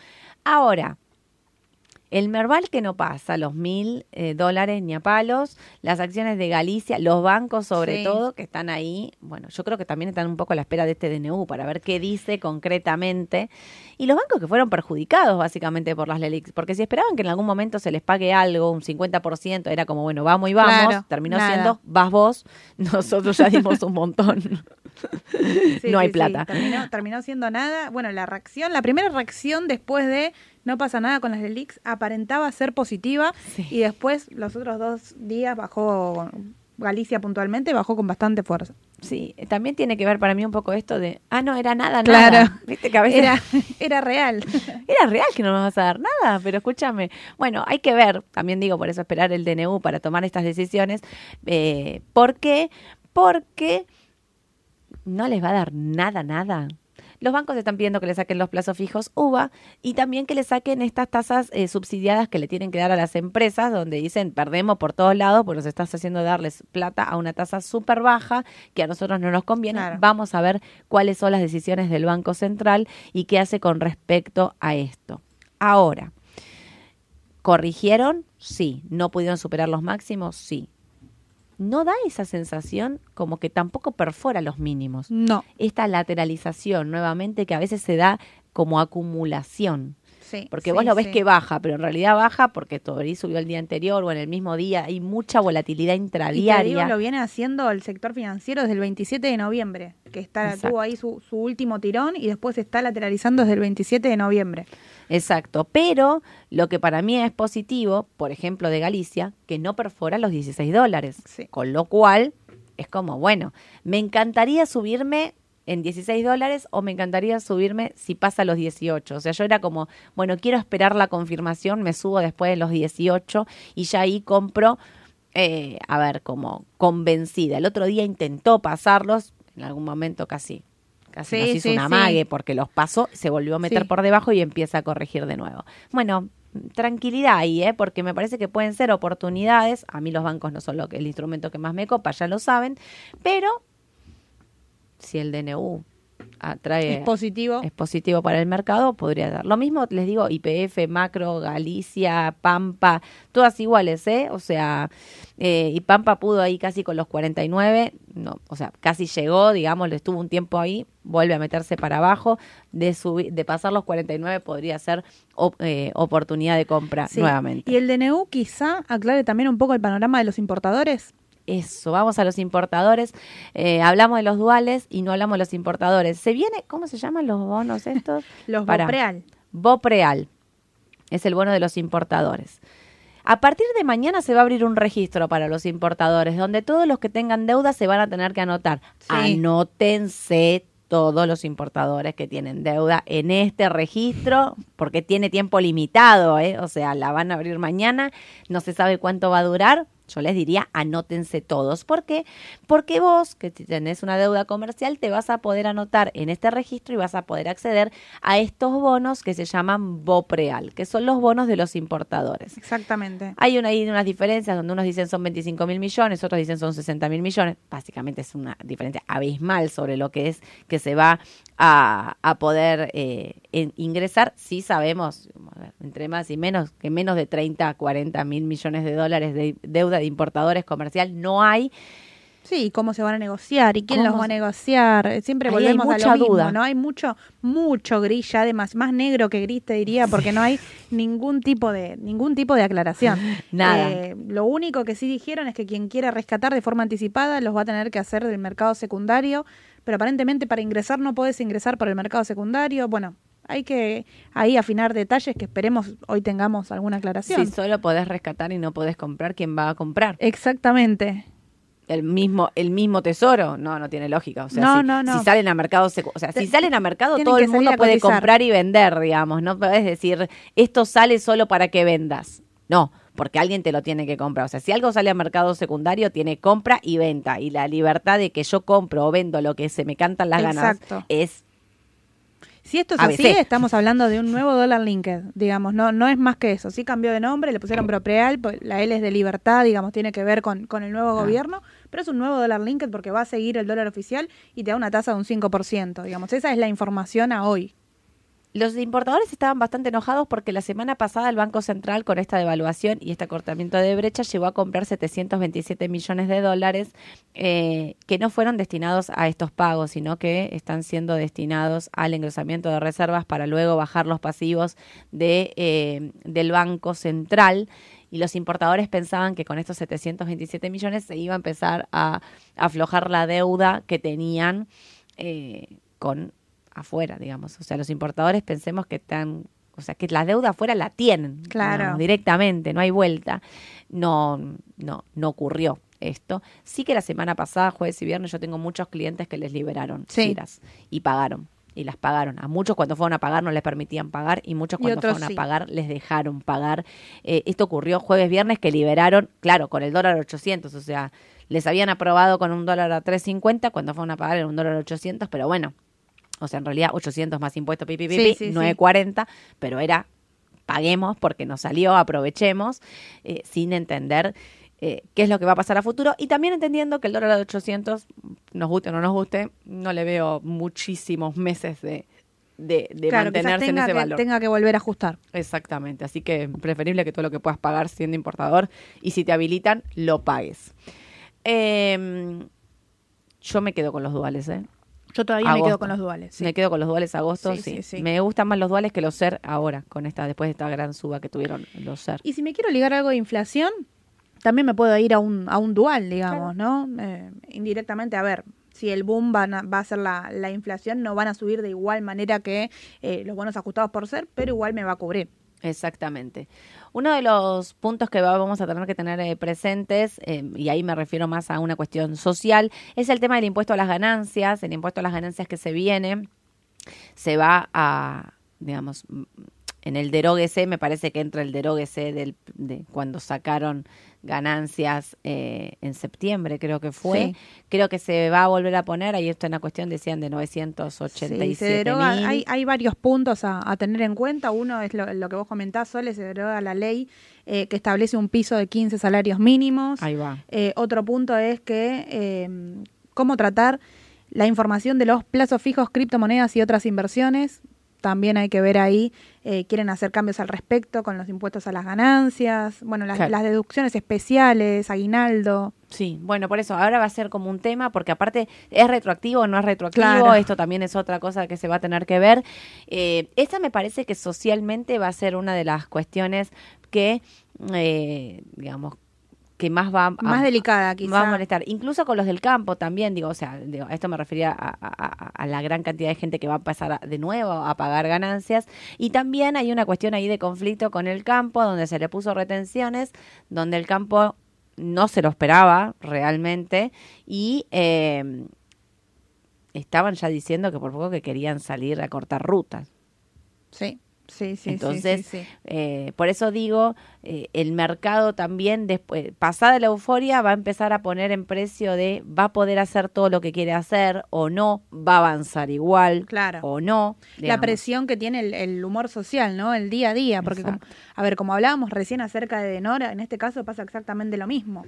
Ahora, el Merval que no pasa los mil eh, dólares ni a palos, las acciones de Galicia, los bancos sobre Sí. todo que están ahí, bueno, yo creo que también están un poco a la espera de este DNU para ver qué dice concretamente. Y los bancos que fueron perjudicados básicamente por las LELIX, porque si esperaban que en algún momento se les pague algo, un 50%, era como, bueno, vamos y vamos, Claro, terminó nada. siendo, vas vos, nosotros ya dimos un montón. Sí, no hay sí, plata. Terminó, terminó siendo nada. Bueno, la reacción, la primera reacción después de no pasa nada con las LELIX aparentaba ser positiva Sí. y después los otros dos días bajó Galicia puntualmente, bajó con bastante fuerza. Sí, también tiene que ver para mí un poco esto de, ah, no, era nada, Claro. nada. Viste que a veces Era, era real. Era real que no nos vas a dar nada, pero escúchame. Bueno, hay que ver, también digo, por eso esperar el DNU para tomar estas decisiones. Eh, ¿Por qué? Porque no les va a dar nada, nada. Los bancos están pidiendo que le saquen los plazos fijos UVA y también que le saquen estas tasas eh, subsidiadas que le tienen que dar a las empresas, donde dicen perdemos por todos lados, porque nos estás haciendo darles plata a una tasa súper baja que a nosotros no nos conviene. Claro. Vamos a ver cuáles son las decisiones del Banco Central y qué hace con respecto a esto. Ahora, ¿corrigieron? Sí. ¿No pudieron superar los máximos? Sí. ¿No da esa sensación como que tampoco perfora los mínimos? No. esta lateralización nuevamente que a veces se da como acumulación. Sí, Porque sí, vos lo ves sí. que baja, pero en realidad baja porque todavía subió el día anterior o en el mismo día. Hay mucha volatilidad Y te intradiaria. digo, lo viene haciendo el sector financiero desde el 27 de noviembre, que está Exacto. tuvo ahí su, su último tirón y después se está lateralizando desde el 27 de noviembre. Exacto, pero lo que para mí es positivo, por ejemplo, de Galicia, que no perfora los 16 dólares. Sí. Con lo cual, es como, bueno, me encantaría subirme en 16 dólares o me encantaría subirme si pasa los 18. O sea, yo era como, bueno, quiero esperar la confirmación, me subo después de los 18 y ya ahí compro, eh, a ver, como convencida. El otro día intentó pasarlos, en algún momento casi. Casi Sí, nos hizo sí, mague porque los pasó, se volvió a meter por debajo y empieza a corregir de nuevo. Bueno, tranquilidad ahí, ¿eh? porque me parece que pueden ser oportunidades. A mí los bancos no son lo que, el instrumento que más me copa, ya lo saben, pero si el DNU atrae Es positivo. es positivo para el mercado, podría dar. Lo mismo les digo, IPF, Macro, Galicia, Pampa, todas iguales, ¿eh? O sea, eh, y Pampa pudo ahí casi con los 49, no, o sea, casi llegó, digamos, le estuvo un tiempo ahí, vuelve a meterse para abajo, de subir, de pasar los 49 podría ser op- eh, oportunidad de compra Sí. nuevamente. Y el DNU quizá aclare también un poco el panorama de los importadores. Eso, vamos a los importadores. Eh, hablamos de los duales y no hablamos de los importadores. Se viene, ¿cómo se llaman los bonos estos? Los Pará. Bopreal. Bopreal. Es el bono de los importadores. A partir de mañana se va a abrir un registro para los importadores, donde todos los que tengan deuda se van a tener que anotar. Sí. Anótense todos los importadores que tienen deuda en este registro, porque tiene tiempo limitado, ¿eh? o sea, la van a abrir mañana, no se sabe cuánto va a durar. Yo les diría, anótense todos. ¿Por qué? Porque vos, que tenés una deuda comercial, te vas a poder anotar en este registro y vas a poder acceder a estos bonos que se llaman BOPREAL, que son los bonos de los importadores. Exactamente. Hay una, hay unas diferencias donde unos dicen son 25 mil millones, otros dicen son 60 mil millones. Básicamente es una diferencia abismal sobre lo que es que se va a, a poder eh, en- ingresar. Sí sabemos, entre más y menos, que menos de 30 a 40 mil millones de dólares de deuda de importadores comercial no hay. Sí, ¿y cómo se van a negociar y quién ¿Cómo los va a negociar. Eh, Siempre Ahí hay volvemos a mucha lo mismo, duda. ¿no? Hay mucho, mucho gris ya, además, más negro que gris te diría, porque no hay ningún tipo de, ningún tipo de aclaración. Nada. Eh, lo único que sí dijeron es que quien quiera rescatar de forma anticipada los va a tener que hacer del mercado secundario, pero aparentemente para ingresar no podés ingresar por el mercado secundario. Bueno, hay que ahí afinar detalles que esperemos hoy tengamos alguna aclaración. Si solo podés rescatar y no podés comprar, ¿quién va a comprar? Exactamente. el mismo el mismo tesoro no no tiene lógica o sea No, si, no, no. si salen a mercado secu- o sea si salen a mercado tienen todo el mundo puede comprar y vender digamos no puedes decir esto sale solo para que vendas no porque alguien te lo tiene que comprar o sea si algo sale a mercado secundario tiene compra y venta y la libertad de que yo compro o vendo lo que se me cantan las ganas es Si esto es ABC. así, estamos hablando de un nuevo dólar linked, digamos, no, no es más que eso. Sí cambió de nombre, le pusieron Propreal, pues, la L es de libertad, digamos, tiene que ver con, con el nuevo Ah. gobierno, pero es un nuevo dólar linked porque va a seguir el dólar oficial y te da una tasa de un 5%, digamos. Esa es la información a hoy. Los importadores estaban bastante enojados porque la semana pasada el Banco Central, con esta devaluación y este acortamiento de brecha, llegó a comprar 727 millones de dólares eh, que no fueron destinados a estos pagos, sino que están siendo destinados al engrosamiento de reservas para luego bajar los pasivos de, eh, del Banco Central. Y los importadores pensaban que con estos 727 millones se iba a empezar a aflojar la deuda que tenían eh, con afuera, digamos. O sea, los importadores pensemos que están, o sea, que la deuda afuera la tienen, Claro. digamos, directamente, no hay vuelta. No, no, no ocurrió esto. Sí que la semana pasada, jueves y viernes, yo tengo muchos clientes que les liberaron Sí. giras y pagaron. Y las pagaron. A muchos cuando fueron a pagar no les permitían pagar y muchos cuando fueron sí. a pagar les dejaron pagar. Eh, esto ocurrió jueves, viernes que liberaron, claro, con el dólar 800, o sea, les habían aprobado con un dólar a 3.50, cuando fueron a pagar era un dólar 800, pero bueno, o sea, en realidad 800 más impuestos, pipi, pipi, Sí, sí, sí. 940, pero era paguemos porque nos salió, aprovechemos, eh, sin entender eh, qué es lo que va a pasar a futuro y también entendiendo que el dólar de 800, nos guste o no nos guste, no le veo muchísimos meses de, de, de claro, quizás mantenerse en tenga ese que, valor. tenga que volver a ajustar. Exactamente, así que preferible que todo lo que puedas pagar siendo importador y si te habilitan, lo pagues. Eh, yo me quedo con los duales, ¿eh? Yo todavía me quedo con los duales. sí. Me quedo con los duales agosto, Sí, sí, sí, sí. Me gustan más los duales que los SER ahora, con esta, después de esta gran suba que tuvieron los SER. Y si me quiero ligar algo de inflación, también me puedo ir a un, a un dual, digamos, ¿no? Eh, indirectamente, a ver, si el boom van a- va a ser la, la inflación, no van a subir de igual manera que eh, los bonos ajustados por ser, pero igual me va a cubrir. Exactamente. Uno de los puntos que vamos a tener que tener eh, presentes, eh, y ahí me refiero más a una cuestión social, es el tema del impuesto a las ganancias. El impuesto a las ganancias que se viene se va a, digamos, en el deróguese, me parece que entra el deróguese del, de cuando sacaron ganancias eh, en septiembre, creo que fue. Sí. Creo que se va a volver a poner, ahí esto es una cuestión, decían, de Sí, 987 se deroga, hay, hay varios puntos a, a tener en cuenta. Uno es lo, lo que vos comentás, Sole, se deroga la ley eh, que establece un piso de 15 salarios mínimos. Ahí va. Eh, otro punto es que eh, cómo tratar la información de los plazos fijos, criptomonedas y otras inversiones. También hay que ver ahí, eh, quieren hacer cambios al respecto con los impuestos a las ganancias, bueno, las, Claro. las deducciones especiales, aguinaldo. Sí, bueno, por eso ahora va a ser como un tema, porque aparte es retroactivo o no es retroactivo, Claro. esto también es otra cosa que se va a tener que ver. Eh, esta me parece que socialmente va a ser una de las cuestiones que, eh, digamos, que más va a, Más delicada, quizá. va a molestar. Incluso con los del campo también, digo, o sea, digo, a esto me refería a, a- a- a la gran cantidad de gente que va a pasar de nuevo a pagar ganancias. Y también hay una cuestión ahí de conflicto con el campo, donde se le puso retenciones, donde el campo no se lo esperaba realmente y eh, estaban ya diciendo que por poco que querían salir a cortar rutas. Sí, sí, sí. sí, Entonces, sí, sí. eh, por eso digo, eh, el mercado también, después, pasada la euforia, va a empezar a poner en precio de va a poder hacer todo lo que quiere hacer o no, va a avanzar igual Claro. o no. la presión que tiene el, el humor social, ¿no? El día a día, porque como- a ver, como hablábamos recién acerca de Denor, en este caso pasa exactamente lo mismo.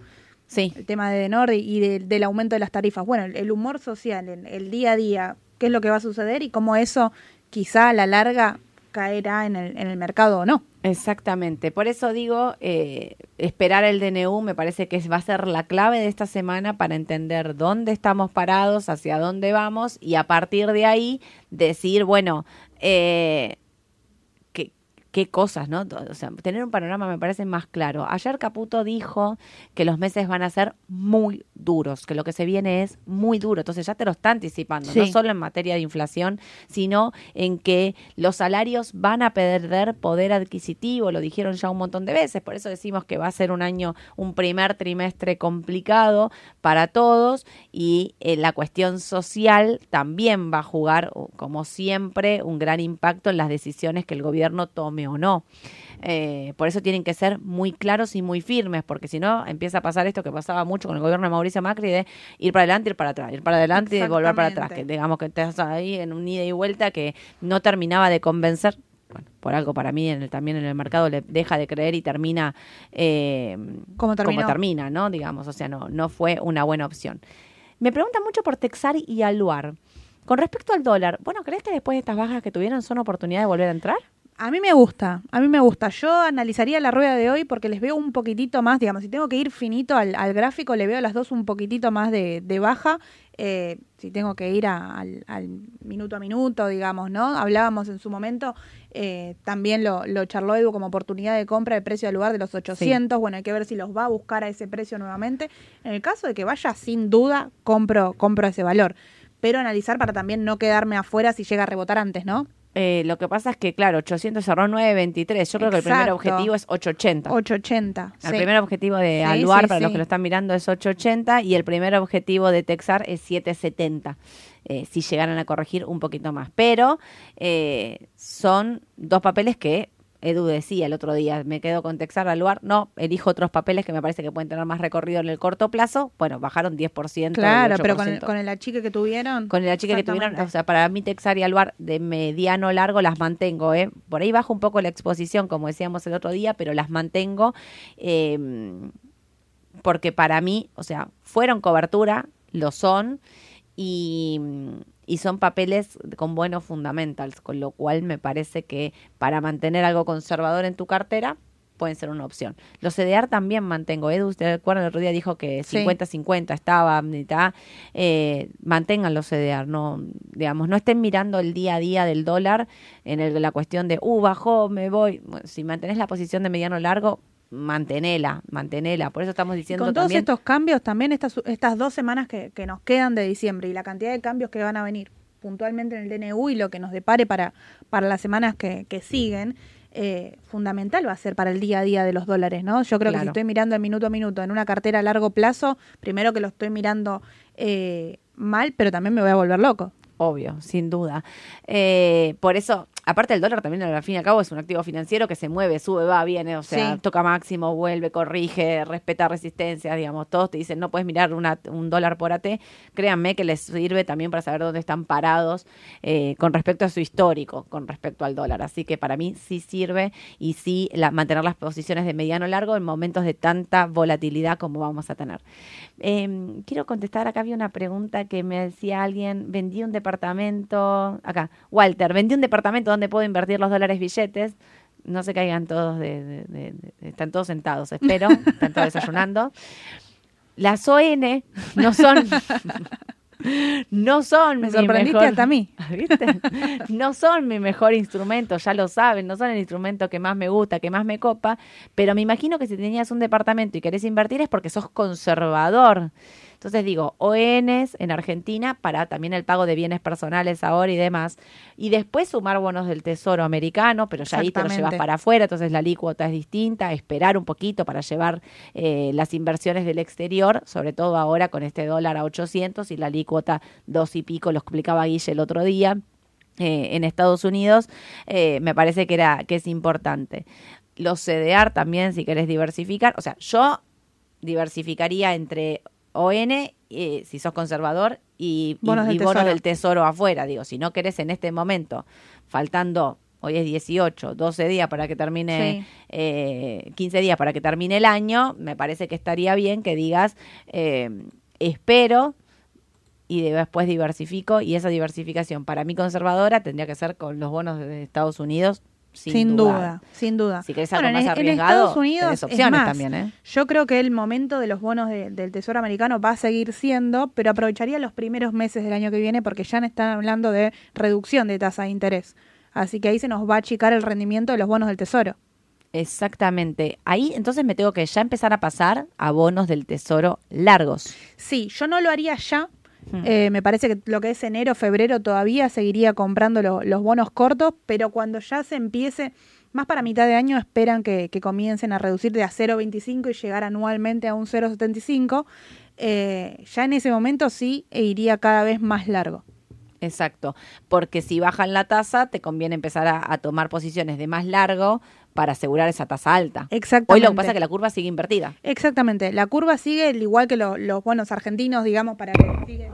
Sí, El tema de Denor y- y de- del aumento de las tarifas. Bueno, el, el humor social, el, el día a día, qué es lo que va a suceder y cómo eso quizá a la larga caerá en el, en el mercado o no. Exactamente, por eso digo, eh, esperar el DNU me parece que va a ser la clave de esta semana para entender dónde estamos parados, hacia dónde vamos y a partir de ahí decir, bueno, eh, qué, cosas, ¿no? O sea, tener un panorama me parece más claro. Ayer Caputo dijo que los meses van a ser muy duros, que lo que se viene es muy duro, entonces ya te lo está anticipando, no solo en materia de inflación, sino en que los salarios van a perder poder adquisitivo, lo dijeron ya un montón de veces, por eso decimos que va a ser un año, un primer trimestre complicado para todos y eh, la cuestión social también va a jugar, como siempre, un gran impacto en las decisiones que el gobierno tome o no. Eh, por eso tienen que ser muy claros y muy firmes, porque si no empieza a pasar esto que pasaba mucho con el gobierno de Mauricio Macri de ir para adelante, ir para atrás, ir para adelante y volver para atrás, que digamos que estás ahí en un ida y vuelta que no terminaba de convencer. Bueno, por algo para mí en el- también en el mercado le deja de creer y termina eh, Como termina, ¿no? Digamos, o sea, no, no fue una buena opción. Me preguntan mucho por Texar y Aluar. Con respecto al dólar, bueno, ¿crees que después de estas bajas que tuvieron son oportunidad de volver a entrar? A mí me gusta, a mí me gusta. Yo analizaría la rueda de hoy porque les veo un poquitito más, digamos, si tengo que ir finito al, al gráfico, le veo a las dos un poquitito más de, de baja. Eh, si tengo que ir a- al, al minuto a minuto, digamos, ¿no? Hablábamos en su momento, eh, también lo, lo charló Edu como oportunidad de compra de precio al lugar de los 800. Bueno, hay que ver si los va a buscar a ese precio nuevamente. En el caso de que vaya, sin duda, compro, compro ese valor. Pero analizar para también no quedarme afuera si llega a rebotar antes, ¿no? Eh, lo que pasa es que, claro, 800 cerró 923. Yo creo que el primer objetivo es 880. 880. El sí. primer objetivo de Sí, Aluar, sí, para los que lo están mirando, es 880 y el primer objetivo de Texar es 770. eh, si llegaran a corregir un poquito más. Pero eh, son dos papeles que Edu decía el otro día, me quedo con Texar Aluar. No, elijo otros papeles que me parece que pueden tener más recorrido en el corto plazo. Bueno, bajaron 10%. Claro, pero con el, 8%. con el achique que tuvieron. Con la chica que tuvieron, o sea, para mí Texar y Aluar de mediano largo las mantengo, ¿eh? Por ahí bajo un poco la exposición, como decíamos el otro día, pero las mantengo eh, porque para mí, o sea, fueron cobertura, lo son, y, y son papeles con buenos fundamentals, con lo cual me parece que para mantener algo conservador en tu cartera pueden ser una opción. Los CDR también mantengo. Edu, usted recuerda, el otro día dijo que Sí. 50-50 estaba, mitad. Eh, mantengan los CDR, no, digamos, no estén mirando el día a día del dólar en el- la cuestión de, uh, bajó, me voy. Bueno, si mantenés la posición de mediano largo, mantenela, mantenela. Por eso estamos diciendo Con todos también... estos cambios, también estas, estas dos semanas que, que nos quedan de diciembre y la cantidad de cambios que van a venir puntualmente en el DNU y lo que nos depare para, para las semanas que, que siguen, eh, fundamental va a ser para el día a día de los dólares, ¿no? Yo creo que si estoy mirando de minuto a minuto en una cartera a largo plazo, primero que lo estoy mirando eh, mal, pero también me voy a volver loco. Obvio, sin duda. Eh, por eso, aparte el dólar también al fin y al cabo es un activo financiero que se mueve, sube, va, viene, o sea, Sí. toca máximo, vuelve, corrige, respeta resistencias, digamos, todos te dicen no puedes mirar una- un dólar por AT, créanme que les sirve también para saber dónde están parados eh, con respecto a su histórico, con respecto al dólar. Así que para mí sí sirve y sí la- mantener las posiciones de mediano largo en momentos de tanta volatilidad como vamos a tener. Eh, quiero contestar, acá había una pregunta que me decía alguien, vendí un departamento, acá, Walter, vendí un departamento donde puedo invertir los dólares billetes. No se caigan todos, de, de- de- de- están todos sentados, espero, están todos desayunando. Las ON no son, no son Me sorprendiste mejor- hasta a mí. ¿Viste? No son mi mejor instrumento, ya lo saben, no son el instrumento que más me gusta, que más me copa, pero me imagino que si tenías un departamento y querés invertir es porque sos conservador. Entonces digo, ONs en Argentina para también el pago de bienes personales ahora y demás. Y después sumar bonos del Tesoro americano, pero ya ahí te lo llevas para afuera, entonces la alícuota es distinta, esperar un poquito para llevar eh, las inversiones del exterior, sobre todo ahora con este dólar a 800 y la alícuota dos y pico, lo explicaba Guille el otro día. eh, en Estados Unidos, eh, me parece que era que es importante. Los CDR también, si querés diversificar, o sea, yo diversificaría entre ON, eh, si sos conservador, y, Bonos y del bonos tesoro. del tesoro afuera. Digo, si no querés en este momento, faltando, hoy es 18, 12 días para que termine, Sí. eh, 15 días para que termine el año, me parece que estaría bien que digas, eh, espero y de- después diversifico y esa diversificación para mí conservadora tendría que ser con los bonos de Estados Unidos sin, duda, sin duda. Si querés algo Bueno, más en, en arriesgado, Estados Unidos tenés es opciones más, también, ¿eh? Yo creo que el momento de los bonos de- del Tesoro americano va a seguir siendo, pero aprovecharía los primeros meses del año que viene porque ya están hablando de reducción de tasa de interés. Así que ahí se nos va a achicar el rendimiento de los bonos del Tesoro. Exactamente. Ahí entonces me tengo que ya empezar a pasar a bonos del tesoro largos. Sí, yo no lo haría ya. Hmm. Eh, me parece que lo que es enero, febrero todavía seguiría comprando lo- los bonos cortos, pero cuando ya se empiece, más para mitad de año, esperan que, que comiencen a reducir de a 0,25 y llegar anualmente a un 0,75. Eh, ya en ese momento sí e iría cada vez más largo. Exacto. Porque si bajan la tasa, te conviene empezar a, a tomar posiciones de más largo para asegurar esa tasa alta. Exactamente. Hoy lo que pasa es que la curva sigue invertida. Exactamente. La curva sigue al igual que lo- los bonos argentinos, digamos, para que sigue,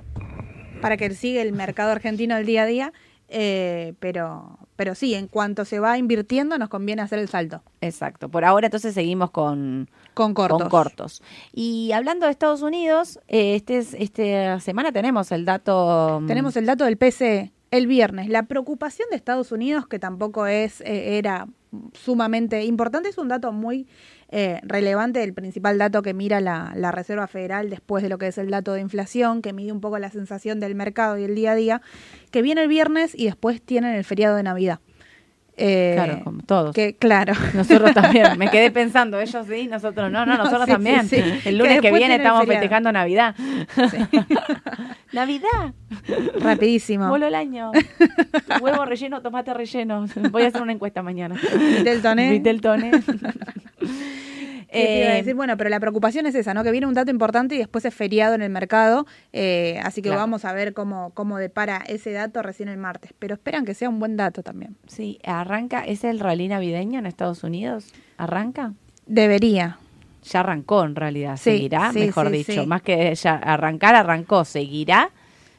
para que sigue el mercado argentino del día a día. eh, pero, pero sí, en cuanto se va invirtiendo, nos conviene hacer el salto Exacto. Por ahora entonces seguimos con, con cortos. con cortos. Y hablando de Estados Unidos, eh, este es- esta semana tenemos el dato... mm, Tenemos el dato del PCE el viernes. La preocupación de Estados Unidos, que tampoco es eh, era sumamente importante, es un dato muy eh, relevante, el principal dato que mira la, la Reserva Federal después de lo que es el dato de inflación, que mide un poco la sensación del mercado y el día a día, que viene el viernes y después tienen el feriado de Navidad. Eh, Claro, como todos. Que, claro. Nosotros también. Me quedé pensando, ellos sí, nosotros no, no, No, nosotros sí, también. sí, sí. El lunes que, viene estamos feriado. festejando Navidad. Navidad. Rapidísimo. Voló el año. Huevo relleno, tomate relleno. Voy a hacer una encuesta mañana. Del toné. Vitel toné. ¿Qué te iba a Eh, decir? Bueno, pero la preocupación es esa, ¿no? Que viene un dato importante y después es feriado en el mercado, eh, así que Claro. vamos a ver cómo, cómo depara ese dato recién el martes. Pero esperan que sea un buen dato también. sí, arranca. ¿Es el rally navideño en Estados Unidos? ¿Arranca? Debería. Ya arrancó en realidad. Sí, ¿Seguirá? sí, Mejor sí, dicho. Más que ya arrancar, arrancó. ¿Seguirá?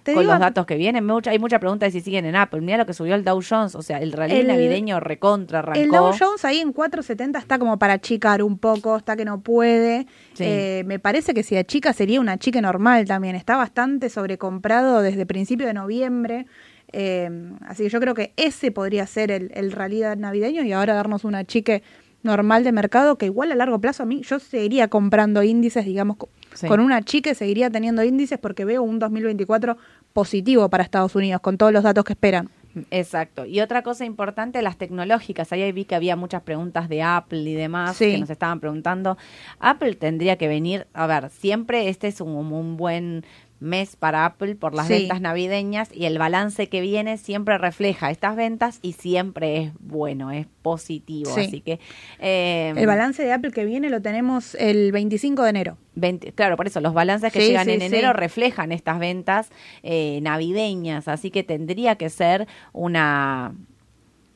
Te con digo- los datos que vienen. Mucha, hay mucha pregunta de si siguen en Apple. Mira lo que subió el Dow Jones. O sea, el rally El- navideño recontra arrancó. El Dow Jones ahí en 470 está como para achicar un poco, está que no puede. Sí. Eh, me parece que si achica sería una chica normal también. Está bastante sobrecomprado desde principio de noviembre. Eh, así que yo creo que ese podría ser el, el rally navideño y ahora darnos una chique normal de mercado que igual a largo plazo a mí yo seguiría comprando índices, digamos, Sí. con una chique seguiría teniendo índices porque veo un 2024 positivo para Estados Unidos con todos los datos que esperan. Exacto. Y otra cosa importante, las tecnológicas. Ahí vi que había muchas preguntas de Apple y demás Sí. que nos estaban preguntando. Apple tendría que venir, a ver, siempre este es un, un buen mes para Apple por las Sí. ventas navideñas y el balance que viene siempre refleja estas ventas y siempre es bueno, es positivo. Sí. Así que... eh, El balance de Apple que viene lo tenemos el 25 de enero. 20 claro, por eso los balances que Sí, llegan en enero reflejan estas ventas eh, navideñas, así que tendría que ser una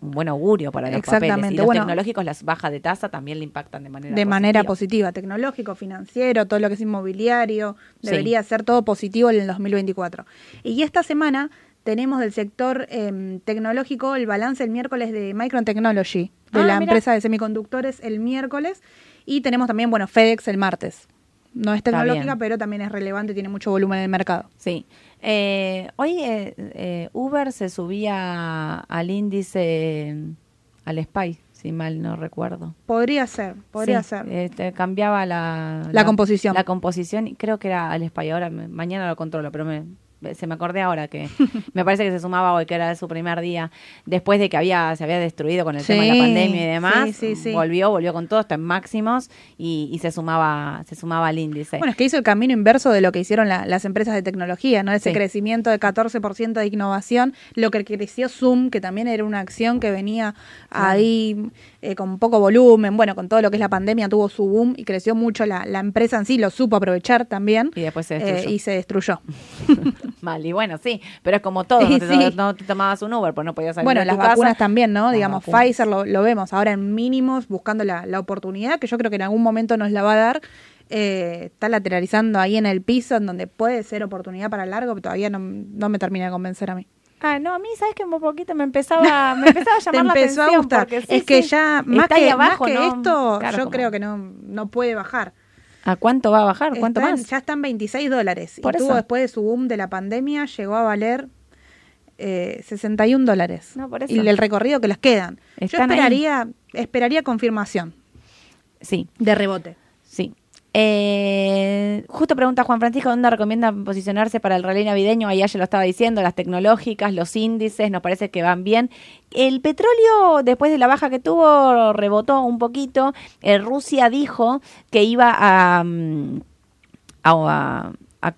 un buen augurio para los papeles. Exactamente, Y los bueno. tecnológicos, las bajas de tasa también le impactan de manera de manera positiva. tecnológico, financiero, todo lo que es inmobiliario, Sí. debería ser todo positivo en el 2024. Y esta semana tenemos del sector em, tecnológico el balance el miércoles de Micron Technology, de Ah, la mira. empresa de semiconductores el miércoles, y tenemos también, bueno, FedEx el martes. No es tecnológica, pero también es relevante, tiene mucho volumen en el mercado. Sí. Eh, hoy eh, eh, Uber se subía al índice, al SPY, si mal no recuerdo. Podría ser, podría Sí, ser. este, cambiaba la, La composición. La composición, y creo que era al Spy. Ahora, me- mañana lo controlo, pero me, se me acordé ahora que me parece que se sumaba hoy, que era su primer día, después de que había se había destruido con el tema de la pandemia y demás. sí, sí, sí. Volvió, volvió con todo, está en máximos y, y se sumaba se sumaba al índice. Bueno, es que hizo el camino inverso de lo que hicieron la- las empresas de tecnología, ¿no? Ese crecimiento de 14% de innovación, lo que creció Zoom, que también era una acción que venía ahí eh, con poco volumen, bueno, con todo lo que es la pandemia tuvo su boom y creció mucho la, la empresa en sí, lo supo aprovechar también. y después se eh, destruyó. y se destruyó. Mal, y bueno, sí, pero es como todo, no te, Sí. no te tomabas un Uber, pues no podías salir Bueno, de las tu casa. vacunas también, ¿no? Las Digamos, vacunas. Pfizer lo, lo vemos ahora en mínimos, buscando la, la oportunidad, que yo creo que en algún momento nos la va a dar. Eh, está lateralizando ahí en el piso, en donde puede ser oportunidad para largo, pero todavía no, no me termina de convencer a mí. Ah, no, a mí, ¿sabes que Un poquito me empezaba, me empezaba a Te llamar la empezó atención. a gustar. porque sí, es que sí, ya, más que, abajo, más que ¿no? esto, Claro, yo como- creo que no, no puede bajar. ¿A cuánto va a bajar? ¿Cuánto más? Ya están 26 dólares. Por y tuvo eso. después de su boom de la pandemia, llegó a valer eh, 61 dólares. No, por eso. Y el recorrido que les quedan. Yo ahí. esperaría, esperaría confirmación Sí, de rebote. sí. Eh, justo pregunta Juan Francisco, ¿dónde recomienda posicionarse para el rally navideño? Ahí ya lo estaba diciendo, las tecnológicas, los índices, nos parece que van bien. El petróleo, después de la baja que tuvo, rebotó un poquito. Eh, Rusia dijo que iba a... mm, a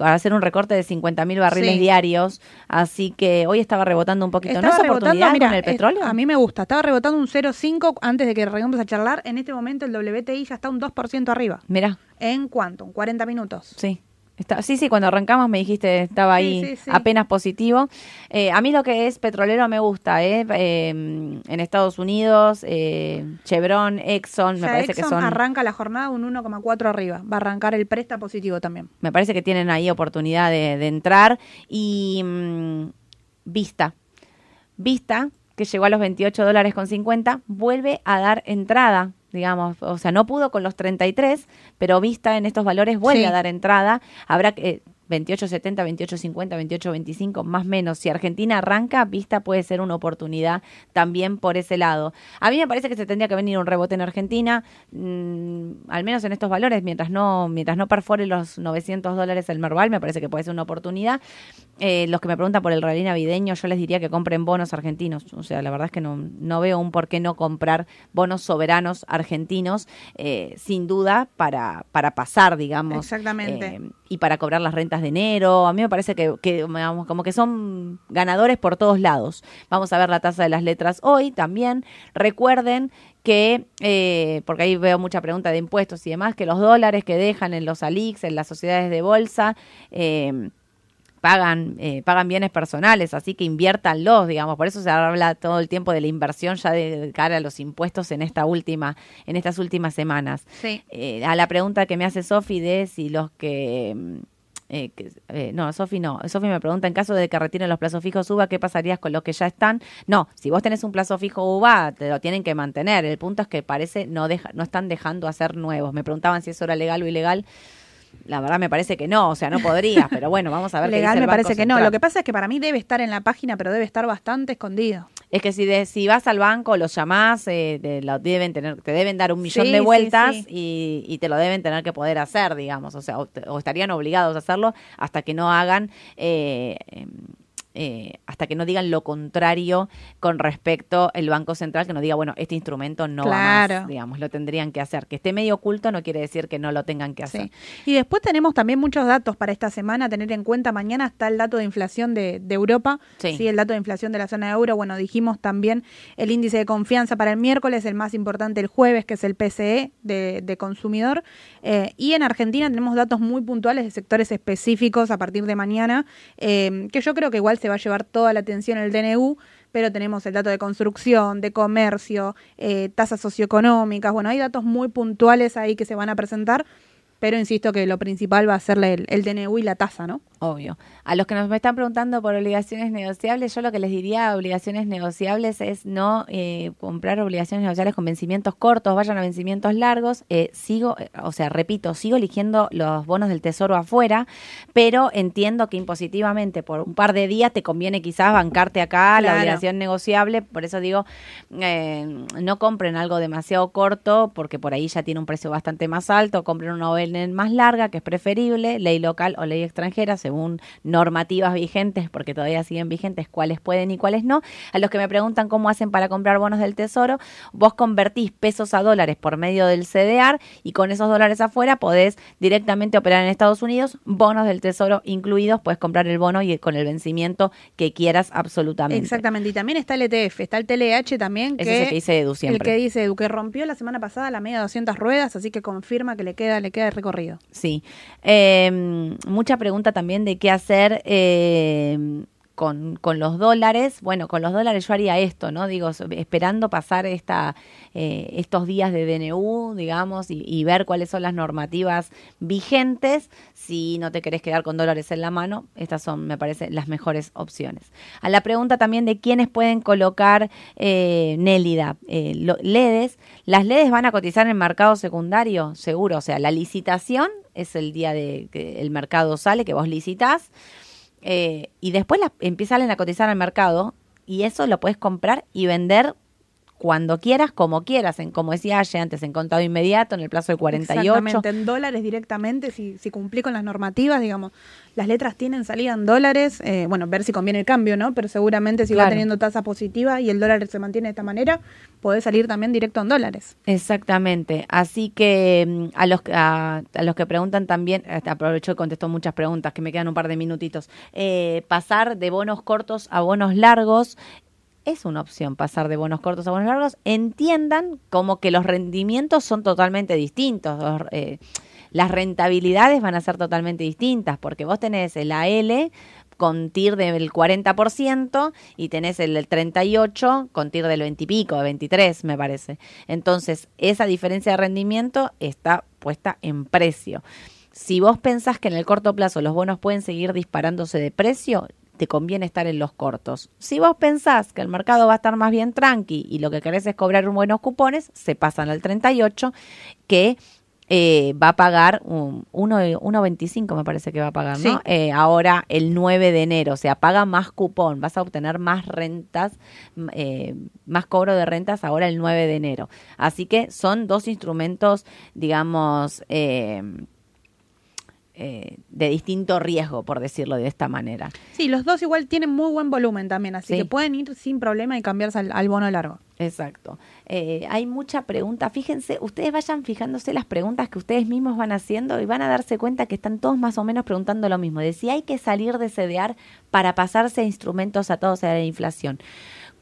a hacer un recorte de 50.000 barriles Sí. diarios, así que hoy estaba rebotando un poquito. ¿No Estaba oportunidad mira, con el es- petróleo? a mí me gusta. Estaba rebotando un 0,5 antes de que arranquemos a charlar. En este momento el WTI ya está un 2% arriba. Mira, ¿En cuánto? En 40 minutos. sí. Está, sí, sí, cuando arrancamos me dijiste estaba ahí sí, sí. apenas positivo. Eh, a mí lo que es petrolero me gusta, ¿eh? Eh, en Estados Unidos, eh, Chevron, Exxon, me parece que son... arranca la jornada un 1,4 arriba. Va a arrancar el presta positivo también. me parece que tienen ahí oportunidad de, de entrar. Y mm, Vista. Vista, que llegó a los 28 dólares con 50, vuelve a dar entrada, digamos. O sea, no pudo con los 33, pero Vista en estos valores vuelve Sí. a dar entrada. Habrá que... eh, 28.70, 28.50, 28.25, más o menos. Si Argentina arranca, Vista puede ser una oportunidad también por ese lado. A mí me parece que se tendría que venir un rebote en Argentina, mm, al menos en estos valores, mientras no mientras no perfore los 900 dólares el Merval, me parece que puede ser una oportunidad. Eh, los que me preguntan por el rally navideño, yo les diría que compren bonos argentinos. O sea, la verdad es que no, no veo un por qué no comprar bonos soberanos argentinos, eh, sin duda, para, para pasar, digamos. Exactamente. eh, y para cobrar las rentas de enero. A mí me parece que, que, como que son ganadores por todos lados. Vamos a ver la tasa de las letras hoy también. Recuerden que, eh, porque ahí veo mucha pregunta de impuestos y demás, que los dólares que dejan en los ALIX, en las sociedades de bolsa, eh, pagan eh, pagan bienes personales, así que inviértanlos, digamos. Por eso se habla todo el tiempo de la inversión ya de, cara a los impuestos en esta última en estas últimas semanas. Sí. Eh, a la pregunta que me hace Sofi de si los que mm, eh, eh, no, Sofi no. Sofi me pregunta, en caso de que retiren los plazos fijos UVA, ¿qué pasarías con los que ya están? No, si vos tenés un plazo fijo UVA, te lo tienen que mantener. El punto es que parece no deja, no están dejando hacer nuevos. Me preguntaban si eso era legal o ilegal. La verdad me parece que no, o sea, no podrías, pero bueno, vamos a ver qué Legal dice el me parece que no. Lo que pasa es que para mí debe estar en la página, pero debe estar bastante escondido. Es que si, de- si vas al banco, los llamás, eh, te, lo deben tener, te deben dar un millón Sí, de vueltas sí. Y, y te lo deben tener que poder hacer, digamos, o sea, o estarían obligados a hacerlo hasta que no hagan eh, em, eh, hasta que no digan lo contrario con respecto el Banco Central, que no diga, bueno, este instrumento no va más, digamos, lo tendrían que hacer. Que esté medio oculto no quiere decir que no lo tengan que hacer. Y después tenemos también muchos datos para esta semana a tener en cuenta. Mañana está el dato de inflación de, Europa, sí. el dato de inflación de la zona de euro. Bueno, dijimos también el índice de confianza para el miércoles, el más importante el jueves, que es el PCE de, consumidor. Eh, y en Argentina tenemos datos muy puntuales de sectores específicos a partir de mañana, eh, que yo creo que igual se va a llevar toda la atención el DNU, pero tenemos el dato de construcción, de comercio, eh, tasas socioeconómicas, bueno, hay datos muy puntuales ahí que se van a presentar, pero insisto que lo principal va a ser el, el DNU y la tasa, ¿no? Obvio. A los que nos me están preguntando por obligaciones negociables, yo lo que les diría a obligaciones negociables es no eh, comprar obligaciones negociables con vencimientos cortos, vayan a vencimientos largos. Eh, sigo, eh, o sea, repito, sigo eligiendo los bonos del tesoro afuera, pero entiendo que impositivamente por un par de días te conviene quizás bancarte acá la obligación negociable. Por eso digo, no compren algo demasiado corto, porque por ahí ya tiene un precio bastante más alto. Compren una OL más larga, que es preferible, ley local o ley extranjera según normativas vigentes, porque todavía siguen vigentes, cuáles pueden y cuáles no. A los que me preguntan cómo hacen para comprar bonos del Tesoro, vos convertís pesos a dólares por medio del CDR y con esos dólares afuera podés directamente operar en Estados Unidos, bonos del Tesoro incluidos, puedes comprar el bono y con el vencimiento que quieras absolutamente. Exactamente, y también está el ETF, está el TLH también, que, es el que dice Edu siempre. El que dice Edu, que rompió la semana pasada la media de 200 ruedas, así que confirma que le queda, le queda recorrido. Sí. Eh, mucha pregunta también de qué hacer eh, con, con, los dólares. Bueno, con los dólares yo haría esto, ¿no? Digo, esperando pasar esta, eh, estos días de DNU, digamos, y, ver cuáles son las normativas vigentes. Si no te querés quedar con dólares en la mano, estas son, me parece, las mejores opciones. A la pregunta también de quiénes pueden colocar eh, Nélida, eh, LEDs. Las LEDs van a cotizar en mercado secundario, seguro. O sea, la licitación es el día de que el mercado sale, que vos licitas. Eh, y después la, empiezan a cotizar al mercado y eso lo puedes comprar y vender cuando quieras, como quieras, en como decía ayer antes, en contado inmediato, en el plazo de 48. Exactamente, en dólares directamente, si, si cumplí con las normativas, digamos, las letras tienen salida en dólares, eh, bueno, ver si conviene el cambio, ¿no? Pero seguramente si va teniendo tasa positiva y el dólar se mantiene de esta manera, puede salir también directo en dólares. Exactamente, así que mm, a los, a, los que preguntan también, aprovecho y contesto muchas preguntas, que me quedan un par de minutitos, eh, pasar de bonos cortos a bonos largos, es una opción pasar de bonos cortos a bonos largos, entiendan como que los rendimientos son totalmente distintos. Eh, las rentabilidades van a ser totalmente distintas, porque vos tenés el AL con TIR del 40% y tenés el del 38 con TIR del 20 y pico, 23 me parece. Entonces, esa diferencia de rendimiento está puesta en precio. Si vos pensás que en el corto plazo los bonos pueden seguir disparándose de precio, te conviene estar en los cortos. Si vos pensás que el mercado va a estar más bien tranqui y lo que querés es cobrar buenos cupones, se pasan al 38, que eh, va a pagar un 1.25 me parece que va a pagar, ¿no? Eh, ahora el 9 de enero, o sea, paga más cupón, vas a obtener más rentas, eh, más cobro de rentas ahora el 9 de enero. Así que son dos instrumentos, digamos, eh, de distinto riesgo, por decirlo de esta manera. Sí, los dos igual tienen muy buen volumen también, así que pueden ir sin problema y cambiarse al, bono largo. Exacto. Eh, hay mucha pregunta. Fíjense, ustedes vayan fijándose las preguntas que ustedes mismos van haciendo y van a darse cuenta que están todos más o menos preguntando lo mismo, de si hay que salir de CDR para pasarse a instrumentos atados a la inflación.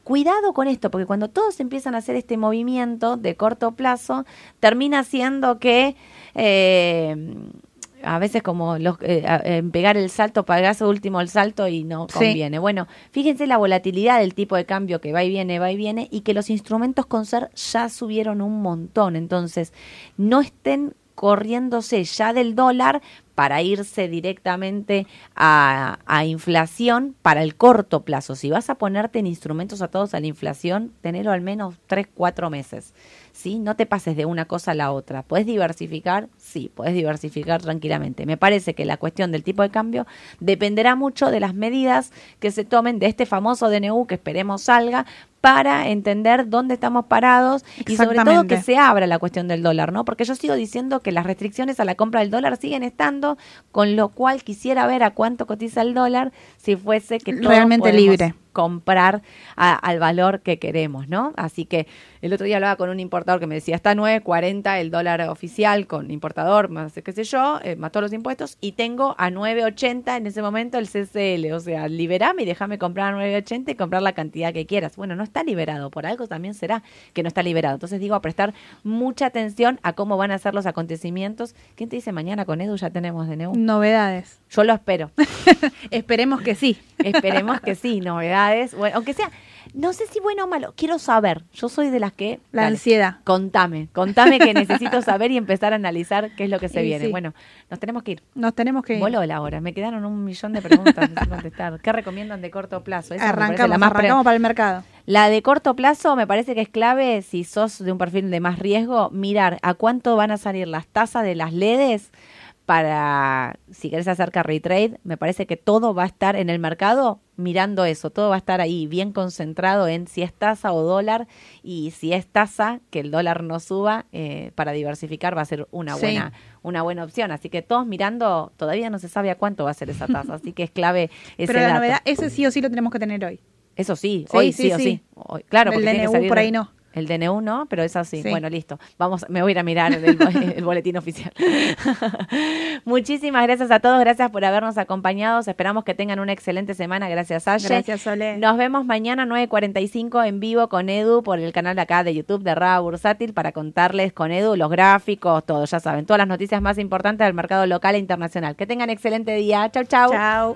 Cuidado con esto, porque cuando todos empiezan a hacer este movimiento de corto plazo, termina siendo que eh, a veces como los, eh, pegar el salto, pagas último el salto y no conviene. Bueno, fíjense la volatilidad del tipo de cambio que va y viene, va y viene, y que los instrumentos con ser ya subieron un montón. Entonces, no estén corriéndose ya del dólar para irse directamente a, a, inflación para el corto plazo. Si vas a ponerte en instrumentos atados a la inflación, tenerlo al menos tres, cuatro meses ¿sí? No te pases de una cosa a la otra. ¿Puedes diversificar? Sí, puedes diversificar tranquilamente. Me parece que la cuestión del tipo de cambio dependerá mucho de las medidas que se tomen de este famoso DNU que esperemos salga para entender dónde estamos parados y sobre todo que se abra la cuestión del dólar, ¿no? Porque yo sigo diciendo que las restricciones a la compra del dólar siguen estando, con lo cual quisiera ver a cuánto cotiza el dólar si fuese que realmente libre comprar al valor que queremos, ¿no? Así que el otro día hablaba con un importador que me decía, está 9.40 el dólar oficial con importador, más qué sé yo, eh, mató los impuestos, y tengo a 9.80 en ese momento el CCL, o sea, liberame y déjame comprar a 9.80 y comprar la cantidad que quieras. Bueno, no está liberado, por algo también será que no está liberado. Entonces digo, a prestar mucha atención a cómo van a ser los acontecimientos. ¿Quién te dice mañana con Edu ya tenemos de nuevo? Novedades. Yo lo espero. Esperemos que sí. Esperemos que sí, novedades. Bueno, aunque sea, no sé si bueno o malo, quiero saber. Yo soy de las que... La ansiedad. Contame, contame que necesito saber y empezar a analizar qué es lo que se viene. Bueno, nos tenemos que ir. Nos tenemos que ir. Voló la hora, me quedaron un millón de preguntas sin contestar. ¿Qué recomiendan de corto plazo? arrancamos, arrancamos para el mercado. La de corto plazo me parece que es clave, si sos de un perfil de más riesgo, mirar a cuánto van a salir las tasas de las LEDs para, si querés hacer carry trade, me parece que todo va a estar en el mercado mirando eso, todo va a estar ahí bien concentrado en si es tasa o dólar y si es tasa, que el dólar no suba, eh, para diversificar va a ser una buena, una buena opción. Así que todos mirando, todavía no se sabe a cuánto va a ser esa tasa, así que es clave ese Pero la novedad, ese sí o sí lo tenemos que tener hoy. Eso sí, hoy sí, o sí. claro, el DNU por ahí no. El DNU no, pero es así. Bueno, listo. Vamos, me voy a ir a mirar el, boletín oficial. Muchísimas gracias a todos, gracias por habernos acompañado. Esperamos que tengan una excelente semana. Gracias, Aye. Gracias, Sole. Nos vemos mañana 9.45 en vivo con Edu por el canal de acá de YouTube de Raba Bursátil para contarles con Edu los gráficos, todo, ya saben, todas las noticias más importantes del mercado local e internacional. Que tengan excelente día. Chau, chau. Chau.